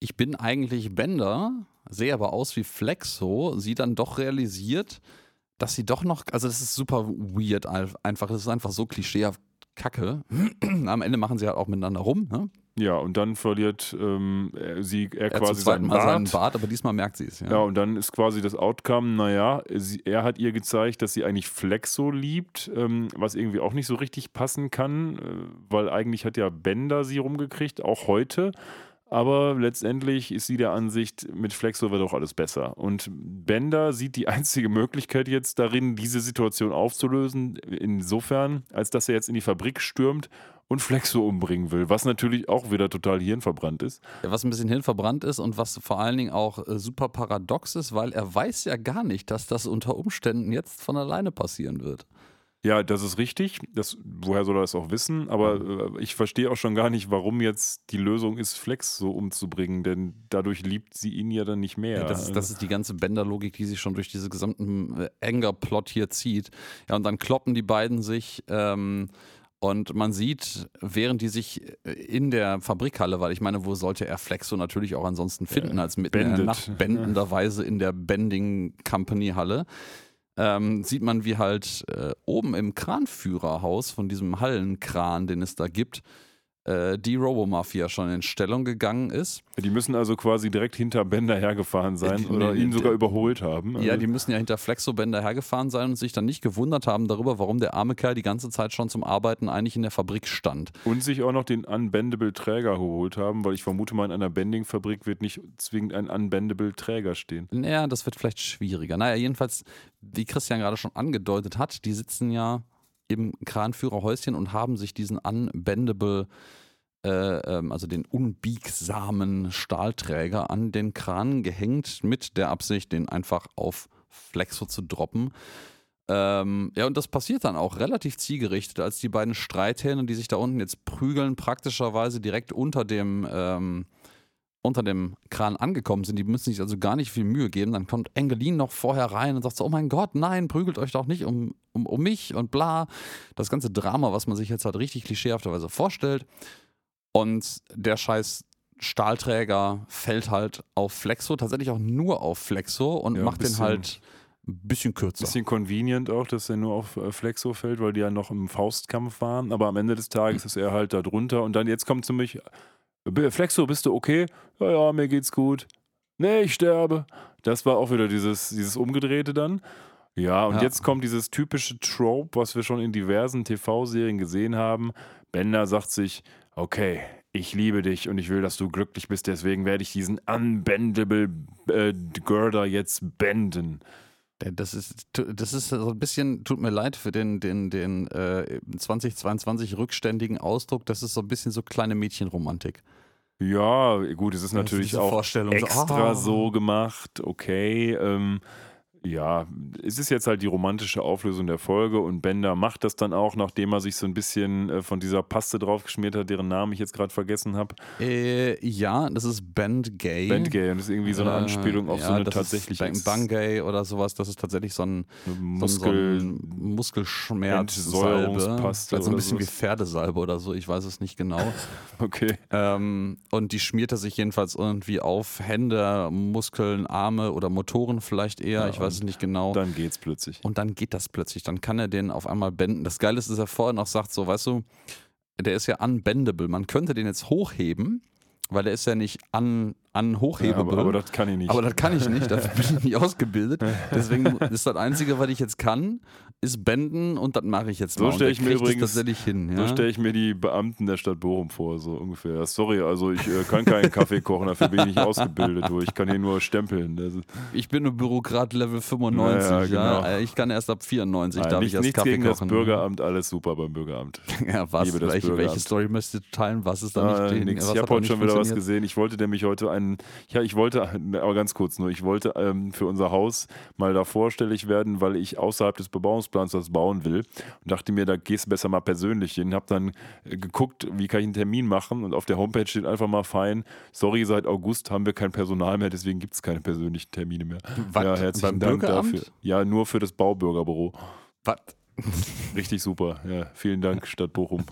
Ich bin eigentlich Bender, sehe aber aus wie Flexo, sie dann doch realisiert, dass sie doch noch, also das ist super weird einfach, das ist einfach so klischeehaft Kacke. Am Ende machen sie halt auch miteinander rum, ne? Ja, und dann verliert ähm, er, sie, er, Er quasi seinen Mal Bart. seinen Bart, aber diesmal merkt sie es. Ja. Ja, und dann ist quasi das Outcome, naja, sie, er hat ihr gezeigt, dass sie eigentlich Flexo liebt, ähm, was irgendwie auch nicht so richtig passen kann, äh, weil eigentlich hat ja Bender sie rumgekriegt, auch heute. Aber letztendlich ist sie der Ansicht, mit Flexo wird auch alles besser. Und Bender sieht die einzige Möglichkeit jetzt darin, diese Situation aufzulösen, insofern, als dass er jetzt in die Fabrik stürmt und Flexo umbringen will, was natürlich auch wieder total hirnverbrannt ist. Ja, was ein bisschen hinverbrannt ist und was vor allen Dingen auch äh, super paradox ist, weil er weiß ja gar nicht, dass das unter Umständen jetzt von alleine passieren wird. Ja, das ist richtig. Das, woher soll er das auch wissen? Aber äh, ich verstehe auch schon gar nicht, warum jetzt die Lösung ist, Flex so umzubringen, denn dadurch liebt sie ihn ja dann nicht mehr. Ja, das, ist, das ist die ganze Bender-Logik, die sich schon durch diese gesamten äh, Anger-Plot hier zieht. Ja, und dann kloppen die beiden sich ähm, und man sieht, während die sich äh, in der Fabrikhalle, weil ich meine, wo sollte er Flexo natürlich auch ansonsten finden, als mitten in der. Nacht bendenderweise in der Bending Company Halle. Ähm, sieht man, wie halt äh, oben im Kranführerhaus von diesem Hallenkran, den es da gibt, äh, die Robomafia schon in Stellung gegangen ist. Die müssen also quasi direkt hinter Bender hergefahren sein die- oder nee, ihn sogar überholt haben. Ja, Also- die müssen ja hinter Flexo-Bänder hergefahren sein und sich dann nicht gewundert haben darüber, warum der arme Kerl die ganze Zeit schon zum Arbeiten eigentlich in der Fabrik stand. Und sich auch noch den Unbendable Träger geholt haben, weil ich vermute mal, in einer Bending-Fabrik wird nicht zwingend ein Unbendable Träger stehen. Naja, das wird vielleicht schwieriger. Naja, jedenfalls, wie Christian gerade schon angedeutet hat, die sitzen ja im Kranführerhäuschen und haben sich diesen unbendable, äh, ähm, also den unbiegsamen Stahlträger an den Kran gehängt, mit der Absicht, den einfach auf Flexo zu droppen. Ähm, ja, und das passiert dann auch relativ zielgerichtet, als die beiden Streithähne, die sich da unten jetzt prügeln, praktischerweise direkt unter dem, ähm, unter dem Kran angekommen sind. Die müssen sich also gar nicht viel Mühe geben. Dann kommt Engelin noch vorher rein und sagt so, oh mein Gott, nein, prügelt euch doch nicht um, um, um mich und bla. Das ganze Drama, was man sich jetzt halt richtig klischeehafterweise vorstellt. Und der scheiß Stahlträger fällt halt auf Flexo, tatsächlich auch nur auf Flexo und Ja, macht den halt ein bisschen kürzer. Bisschen convenient auch, dass er nur auf äh, Flexo fällt, weil die ja noch im Faustkampf waren. Aber am Ende des Tages ist er halt da drunter. Und dann jetzt kommt zu mich, "B- Flexo, bist du okay? Ja, ja, mir geht's gut. Nee, ich sterbe. Das war auch wieder dieses, dieses Umgedrehte dann. Ja, und Ja. jetzt kommt dieses typische Trope, was wir schon in diversen TV-Serien gesehen haben. Bender sagt sich, okay, ich liebe dich und ich will, dass du glücklich bist, deswegen werde ich diesen unbendable äh, Girder jetzt benden. Das ist, das ist so ein bisschen, tut mir leid für den, den, den äh, 2022 rückständigen Ausdruck, das ist so ein bisschen so kleine Mädchenromantik. Ja, gut, es ist natürlich auch Vorstellung, so, extra ah. so gemacht, okay. Ähm, ja, es ist jetzt halt die romantische Auflösung der Folge und Bender macht das dann auch, nachdem er sich so ein bisschen äh, von dieser Paste draufgeschmiert hat, deren Namen ich jetzt gerade vergessen habe. Äh, ja, das ist Band Gay. Bandgay und das ist irgendwie so eine Äh, Anspielung auf ja, so eine tatsächliche Bang, Bangay oder sowas, das ist tatsächlich so ein, Muskel. so ein Muskelschmerz. Entsäuerungspaste Vielleicht so ein oder bisschen wie sowas. Pferdesalbe oder so, ich weiß es nicht genau. Okay. Ähm, und die schmiert er sich jedenfalls irgendwie auf Hände, Muskeln, Arme oder Motoren vielleicht eher, Ja, ich weiß es nicht genau. Dann geht's plötzlich. Und dann geht das plötzlich. Dann kann er den auf einmal benden. Das Geile ist, dass er vorher noch sagt: So, weißt du, der ist ja unbendable. Man könnte den jetzt hochheben, weil der ist ja nicht un, Ja, unhochhebable. aber, aber das kann ich nicht. Aber das kann ich nicht, dafür bin ich nicht ausgebildet. Deswegen ist das Einzige, was ich jetzt kann, ist benden und das mache ich jetzt So mal. Und stell der ich mir übrigens- tatsächlich hin. So Ja? stelle ich mir die Beamten der Stadt Bochum vor, so ungefähr. Sorry, also ich äh, kann keinen Kaffee kochen, dafür bin ich nicht ausgebildet. Ich kann hier nur stempeln. Ich bin ein Bürokrat Level 95. Ja, Ja, ja, genau. Ich kann erst ab 94, Nein, darf nicht, ich erst nichts Kaffee gegen kochen. das Bürgeramt, alles super beim Bürgeramt. Ja, was? Welche, welche Bürgeramt. Story möchtest du teilen? Was ist da Ah, nicht nix. was Ich habe heute schon wieder was gesehen. Ich wollte nämlich heute einen, ja, ich wollte, aber ganz kurz nur, ich wollte ähm, für unser Haus mal da vorstellig werden, weil ich außerhalb des Bebauungsplans was bauen will und dachte mir, da gehst du besser mal persönlich hin. Hab dann äh, geguckt, wie kann ich einen Termin machen und auf der Homepage steht einfach mal fein, sorry, seit August haben wir kein Personal mehr, deswegen gibt es keine persönlichen Termine mehr. Was? Ja, herzlichen Beim Dank dafür. Ja, nur für das Baubürgerbüro. Was? Richtig super. Ja, vielen Dank, Stadt Bochum.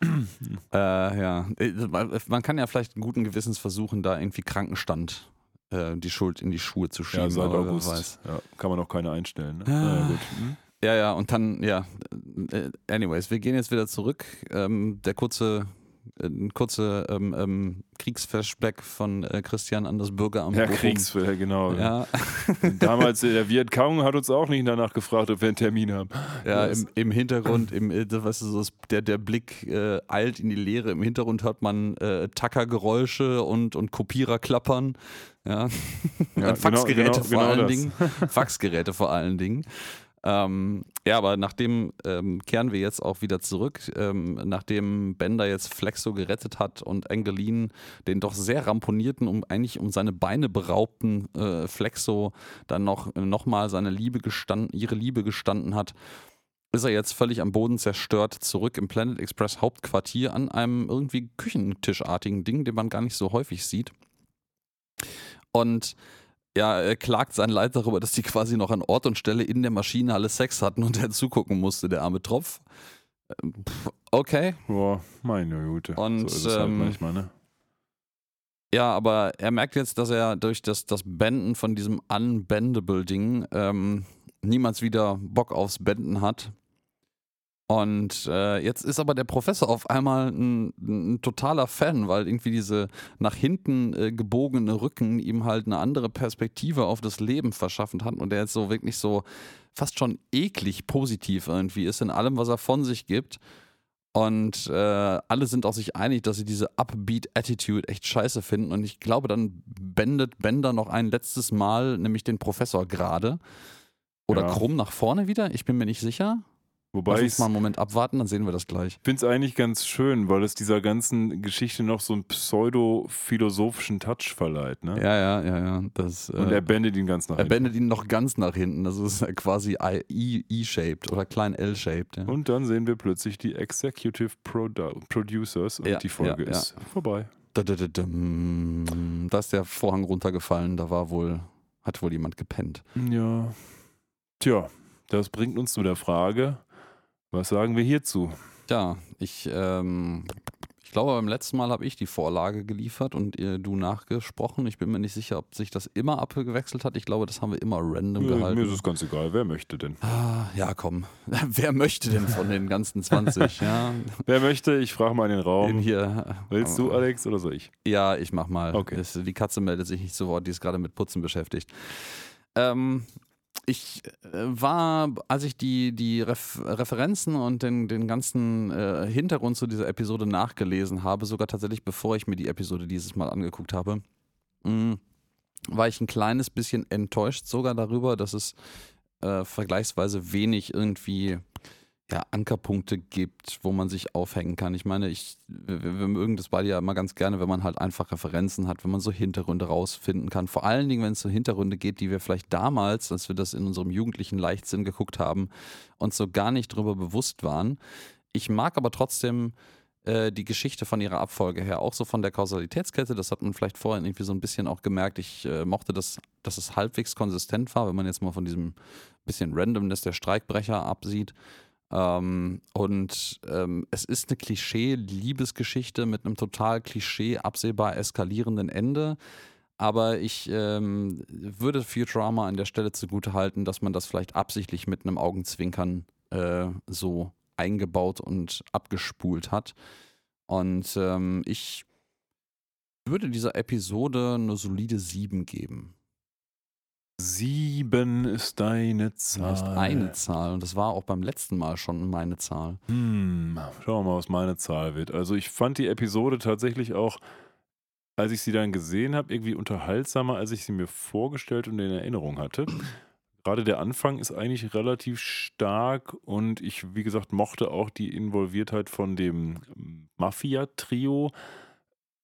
Äh, ja, Äh, man kann ja vielleicht guten Gewissens versuchen, da irgendwie Krankenstand äh, die Schuld in die Schuhe zu schieben. Ja, seit August. weiß. Ja, kann man auch keine einstellen. Ne? Ah. Hm? Ja, ja, und dann, ja, äh, anyways, wir gehen jetzt wieder zurück. Ähm, der kurze, äh, ein kurze ähm, ähm, Kriegsflashback von äh, Christian an das Bürgeramt. Ja. Kriegsfälle, genau. Ja, Damals, äh, der Vietcong hat uns auch nicht danach gefragt, ob wir einen Termin haben. ja im, im Hintergrund, im, äh, weißt du, so der, der Blick äh, eilt in die Leere. Im Hintergrund hört man äh, Tackergeräusche und, und Kopierer klappern. Ja, Ja, Und Faxgeräte genau- vor genau allen das. Dingen. Faxgeräte vor allen Dingen. Ähm, ja, aber nachdem ähm, kehren wir jetzt auch wieder zurück, ähm, nachdem Bender jetzt Flexo gerettet hat und Engelin den doch sehr ramponierten, um eigentlich um seine Beine beraubten äh, Flexo dann noch, noch mal seine Liebe gestanden, ihre Liebe gestanden hat, ist er jetzt völlig am Boden zerstört zurück im Planet Express Hauptquartier an einem irgendwie Küchentischartigen Ding, den man gar nicht so häufig sieht. Und ja, er klagt sein Leid darüber, dass die quasi noch an Ort und Stelle in der Maschine alle Sex hatten und er zugucken musste, der arme Tropf. Ähm, Okay. Boah, meine Güte. Und, so ist es halt ähm, manchmal, ne? Ja, aber er merkt jetzt, dass er durch das, das Benden von diesem Unbendable-Ding ähm, niemals wieder Bock aufs Benden hat. Und äh, jetzt ist aber der Professor auf einmal ein, ein totaler Fan, weil irgendwie diese nach hinten äh, gebogene Rücken ihm halt eine andere Perspektive auf das Leben verschaffen hat und der jetzt so wirklich so fast schon eklig positiv irgendwie ist in allem, was er von sich gibt. Und äh, alle sind auch sich einig, dass sie diese Upbeat Attitude echt scheiße finden. Und ich glaube, dann bändet Bender noch ein letztes Mal, nämlich den Professor gerade. Oder Ja. krumm nach vorne wieder. Ich bin mir nicht sicher. Wobei Lass ich uns mal einen Moment abwarten, dann sehen wir das gleich. finde es eigentlich ganz schön, weil es dieser ganzen Geschichte noch so einen pseudo-philosophischen Touch verleiht. Ne? Ja, ja, ja, ja. Das, Und äh, er bändet ihn ganz nach er hinten. bändet ihn noch ganz nach hinten. Das ist quasi E-shaped oder klein L-shaped. Ja. Und dann sehen wir plötzlich die Executive Produ Producers und Ja, die Folge ja, ist vorbei. Da, da, da, da ist der Vorhang runtergefallen. Da war wohl, hat wohl jemand gepennt. Ja. Tja, das bringt uns zu der Frage, was sagen wir hierzu? Ja, ich, ähm, ich glaube, beim letzten Mal habe ich die Vorlage geliefert und ihr, du nachgesprochen. Ich bin mir nicht sicher, ob sich das immer abgewechselt hat. Ich glaube, das haben wir immer random Mir, gehalten. mir ist es ganz egal, wer möchte denn? Ah, ja, komm. Wer möchte denn von den ganzen 20? ja, Wer möchte, ich frage mal in den Raum. hier. Willst du, Alex, oder soll ich? Ja, ich mach mal. Okay. Die Katze meldet sich nicht so Wort, die ist gerade mit Putzen beschäftigt. Ähm, ich äh, war, als ich die, die Ref Referenzen und den, den ganzen äh, Hintergrund zu dieser Episode nachgelesen habe, sogar tatsächlich bevor ich mir die Episode dieses Mal angeguckt habe, mh, war ich ein kleines bisschen enttäuscht sogar darüber, dass es äh, vergleichsweise wenig irgendwie ja, Ankerpunkte gibt, wo man sich aufhängen kann. Ich meine, ich, wir, wir mögen das beide ja immer ganz gerne, wenn man halt einfach Referenzen hat, wenn man so Hintergründe rausfinden kann. Vor allen Dingen, wenn es so Hintergründe geht, die wir vielleicht damals, als wir das in unserem jugendlichen Leichtsinn geguckt haben, uns so gar nicht drüber bewusst waren. Ich mag aber trotzdem äh, die Geschichte von ihrer Abfolge her, auch so von der Kausalitätskette, das hat man vielleicht vorhin irgendwie so ein bisschen auch gemerkt. Ich äh, mochte das, dass es halbwegs konsistent war, wenn man jetzt mal von diesem bisschen Randomness der Streikbrecher absieht. Ähm, und ähm, es ist eine Klischee-Liebesgeschichte mit einem total Klischee absehbar eskalierenden Ende. Aber ich ähm, würde Futurama an der Stelle zugute halten, dass man das vielleicht absichtlich mit einem Augenzwinkern äh, so eingebaut und abgespult hat. Und ähm, ich würde dieser Episode eine solide 7 geben. Sieben ist deine Zahl. Das ist eine Zahl und das war auch beim letzten Mal schon meine Zahl. Hm, schauen wir mal, was meine Zahl wird. Also ich fand die Episode tatsächlich auch, als ich sie dann gesehen habe, irgendwie unterhaltsamer, als ich sie mir vorgestellt und in Erinnerung hatte. Gerade der Anfang ist eigentlich relativ stark und ich, wie gesagt, mochte auch die Involviertheit von dem Mafia-Trio.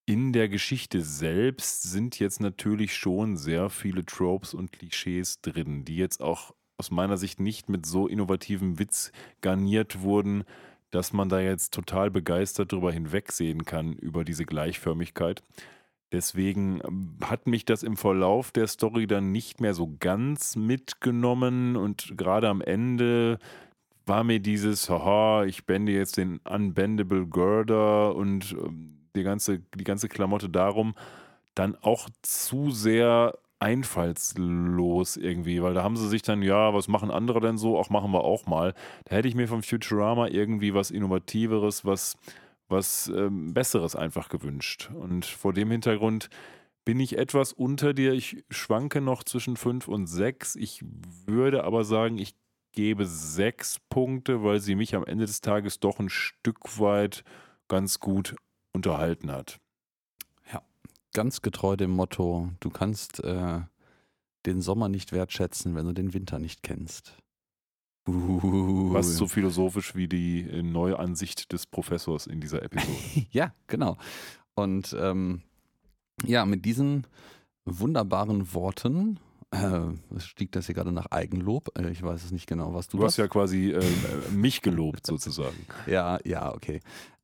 In der Geschichte selbst sind jetzt natürlich schon sehr viele Tropes und Klischees drin, die jetzt auch aus meiner Sicht nicht mit so innovativem Witz garniert wurden, dass man da jetzt total begeistert drüber hinwegsehen kann, über diese Gleichförmigkeit. Deswegen ähm, hat mich das im Verlauf der Story dann nicht mehr so ganz mitgenommen und gerade am Ende war mir dieses, haha, ich bände jetzt den Unbendable Girder und ähm, die ganze, die ganze Klamotte darum, dann auch zu sehr einfallslos irgendwie, weil da haben sie sich dann, ja, was machen andere denn so? Auch machen wir auch mal. Da hätte ich mir vom Futurama irgendwie was Innovativeres, was, was ähm, Besseres einfach gewünscht. Und vor dem Hintergrund bin ich etwas unter dir. Ich schwanke noch zwischen 5 und 6. Ich würde aber sagen, ich gebe 6 Punkte, weil sie mich am Ende des Tages doch ein Stück weit ganz gut unterhalten hat. Ganz getreu dem Motto, du kannst äh, den Sommer nicht wertschätzen, wenn du den Winter nicht kennst. Fast so philosophisch wie die äh, Neuansicht des Professors in dieser Episode. Ja, genau. Und ähm, ja, mit diesen wunderbaren Worten äh, stieg das hier gerade nach Eigenlob. Äh, ich weiß es nicht genau, was du, Du hast das- ja quasi äh, mich gelobt sozusagen. Ja, ja, okay.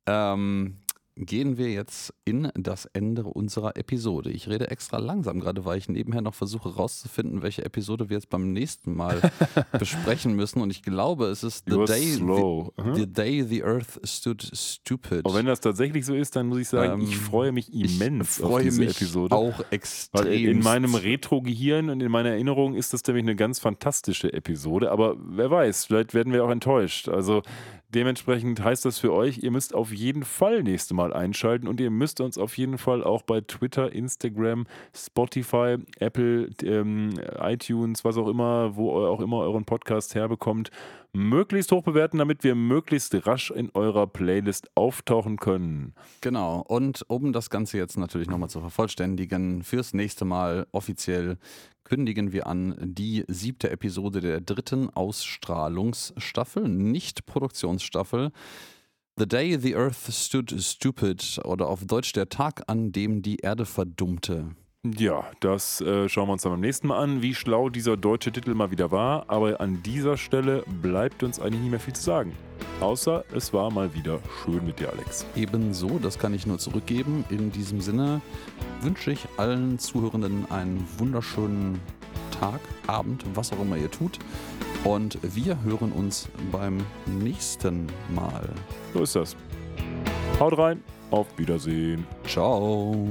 Ähm, gehen wir jetzt in das Ende unserer Episode. Ich rede extra langsam gerade, weil ich nebenher noch versuche rauszufinden, welche Episode wir jetzt beim nächsten Mal besprechen müssen. Und ich glaube, es ist The Day, the, Mhm. the Day the Earth Stood Stupid. Aber wenn das tatsächlich so ist, dann muss ich sagen, Ähm, ich freue mich immens ich freue auf diese mich Episode. auch extrem. Weil in meinem Retro-Gehirn und in meiner Erinnerung ist das nämlich eine ganz fantastische Episode. Aber wer weiß, vielleicht werden wir auch enttäuscht. Also Dementsprechend heißt das für euch, ihr müsst auf jeden Fall nächste Mal einschalten und ihr müsst uns auf jeden Fall auch bei Twitter, Instagram, Spotify, Apple, ähm, iTunes, was auch immer, wo ihr auch immer euren Podcast herbekommt, möglichst hoch bewerten, damit wir möglichst rasch in eurer Playlist auftauchen können. Genau. Und um das Ganze jetzt natürlich nochmal zu vervollständigen, fürs nächste Mal offiziell kündigen wir an die siebte Episode der dritten Ausstrahlungsstaffel, nicht Produktionsstaffel. The Day the Earth Stood Stupid oder auf Deutsch der Tag, an dem die Erde verdummte. Ja, das äh, schauen wir uns dann beim nächsten Mal an, wie schlau dieser deutsche Titel mal wieder war. Aber an dieser Stelle bleibt uns eigentlich nicht mehr viel zu sagen. Außer es war mal wieder schön mit dir, Alex. Ebenso, das kann ich nur zurückgeben. In diesem Sinne wünsche ich allen Zuhörenden einen wunderschönen Tag, Abend, was auch immer ihr tut. Und wir hören uns beim nächsten Mal. So ist das. Haut rein, auf Wiedersehen. Ciao.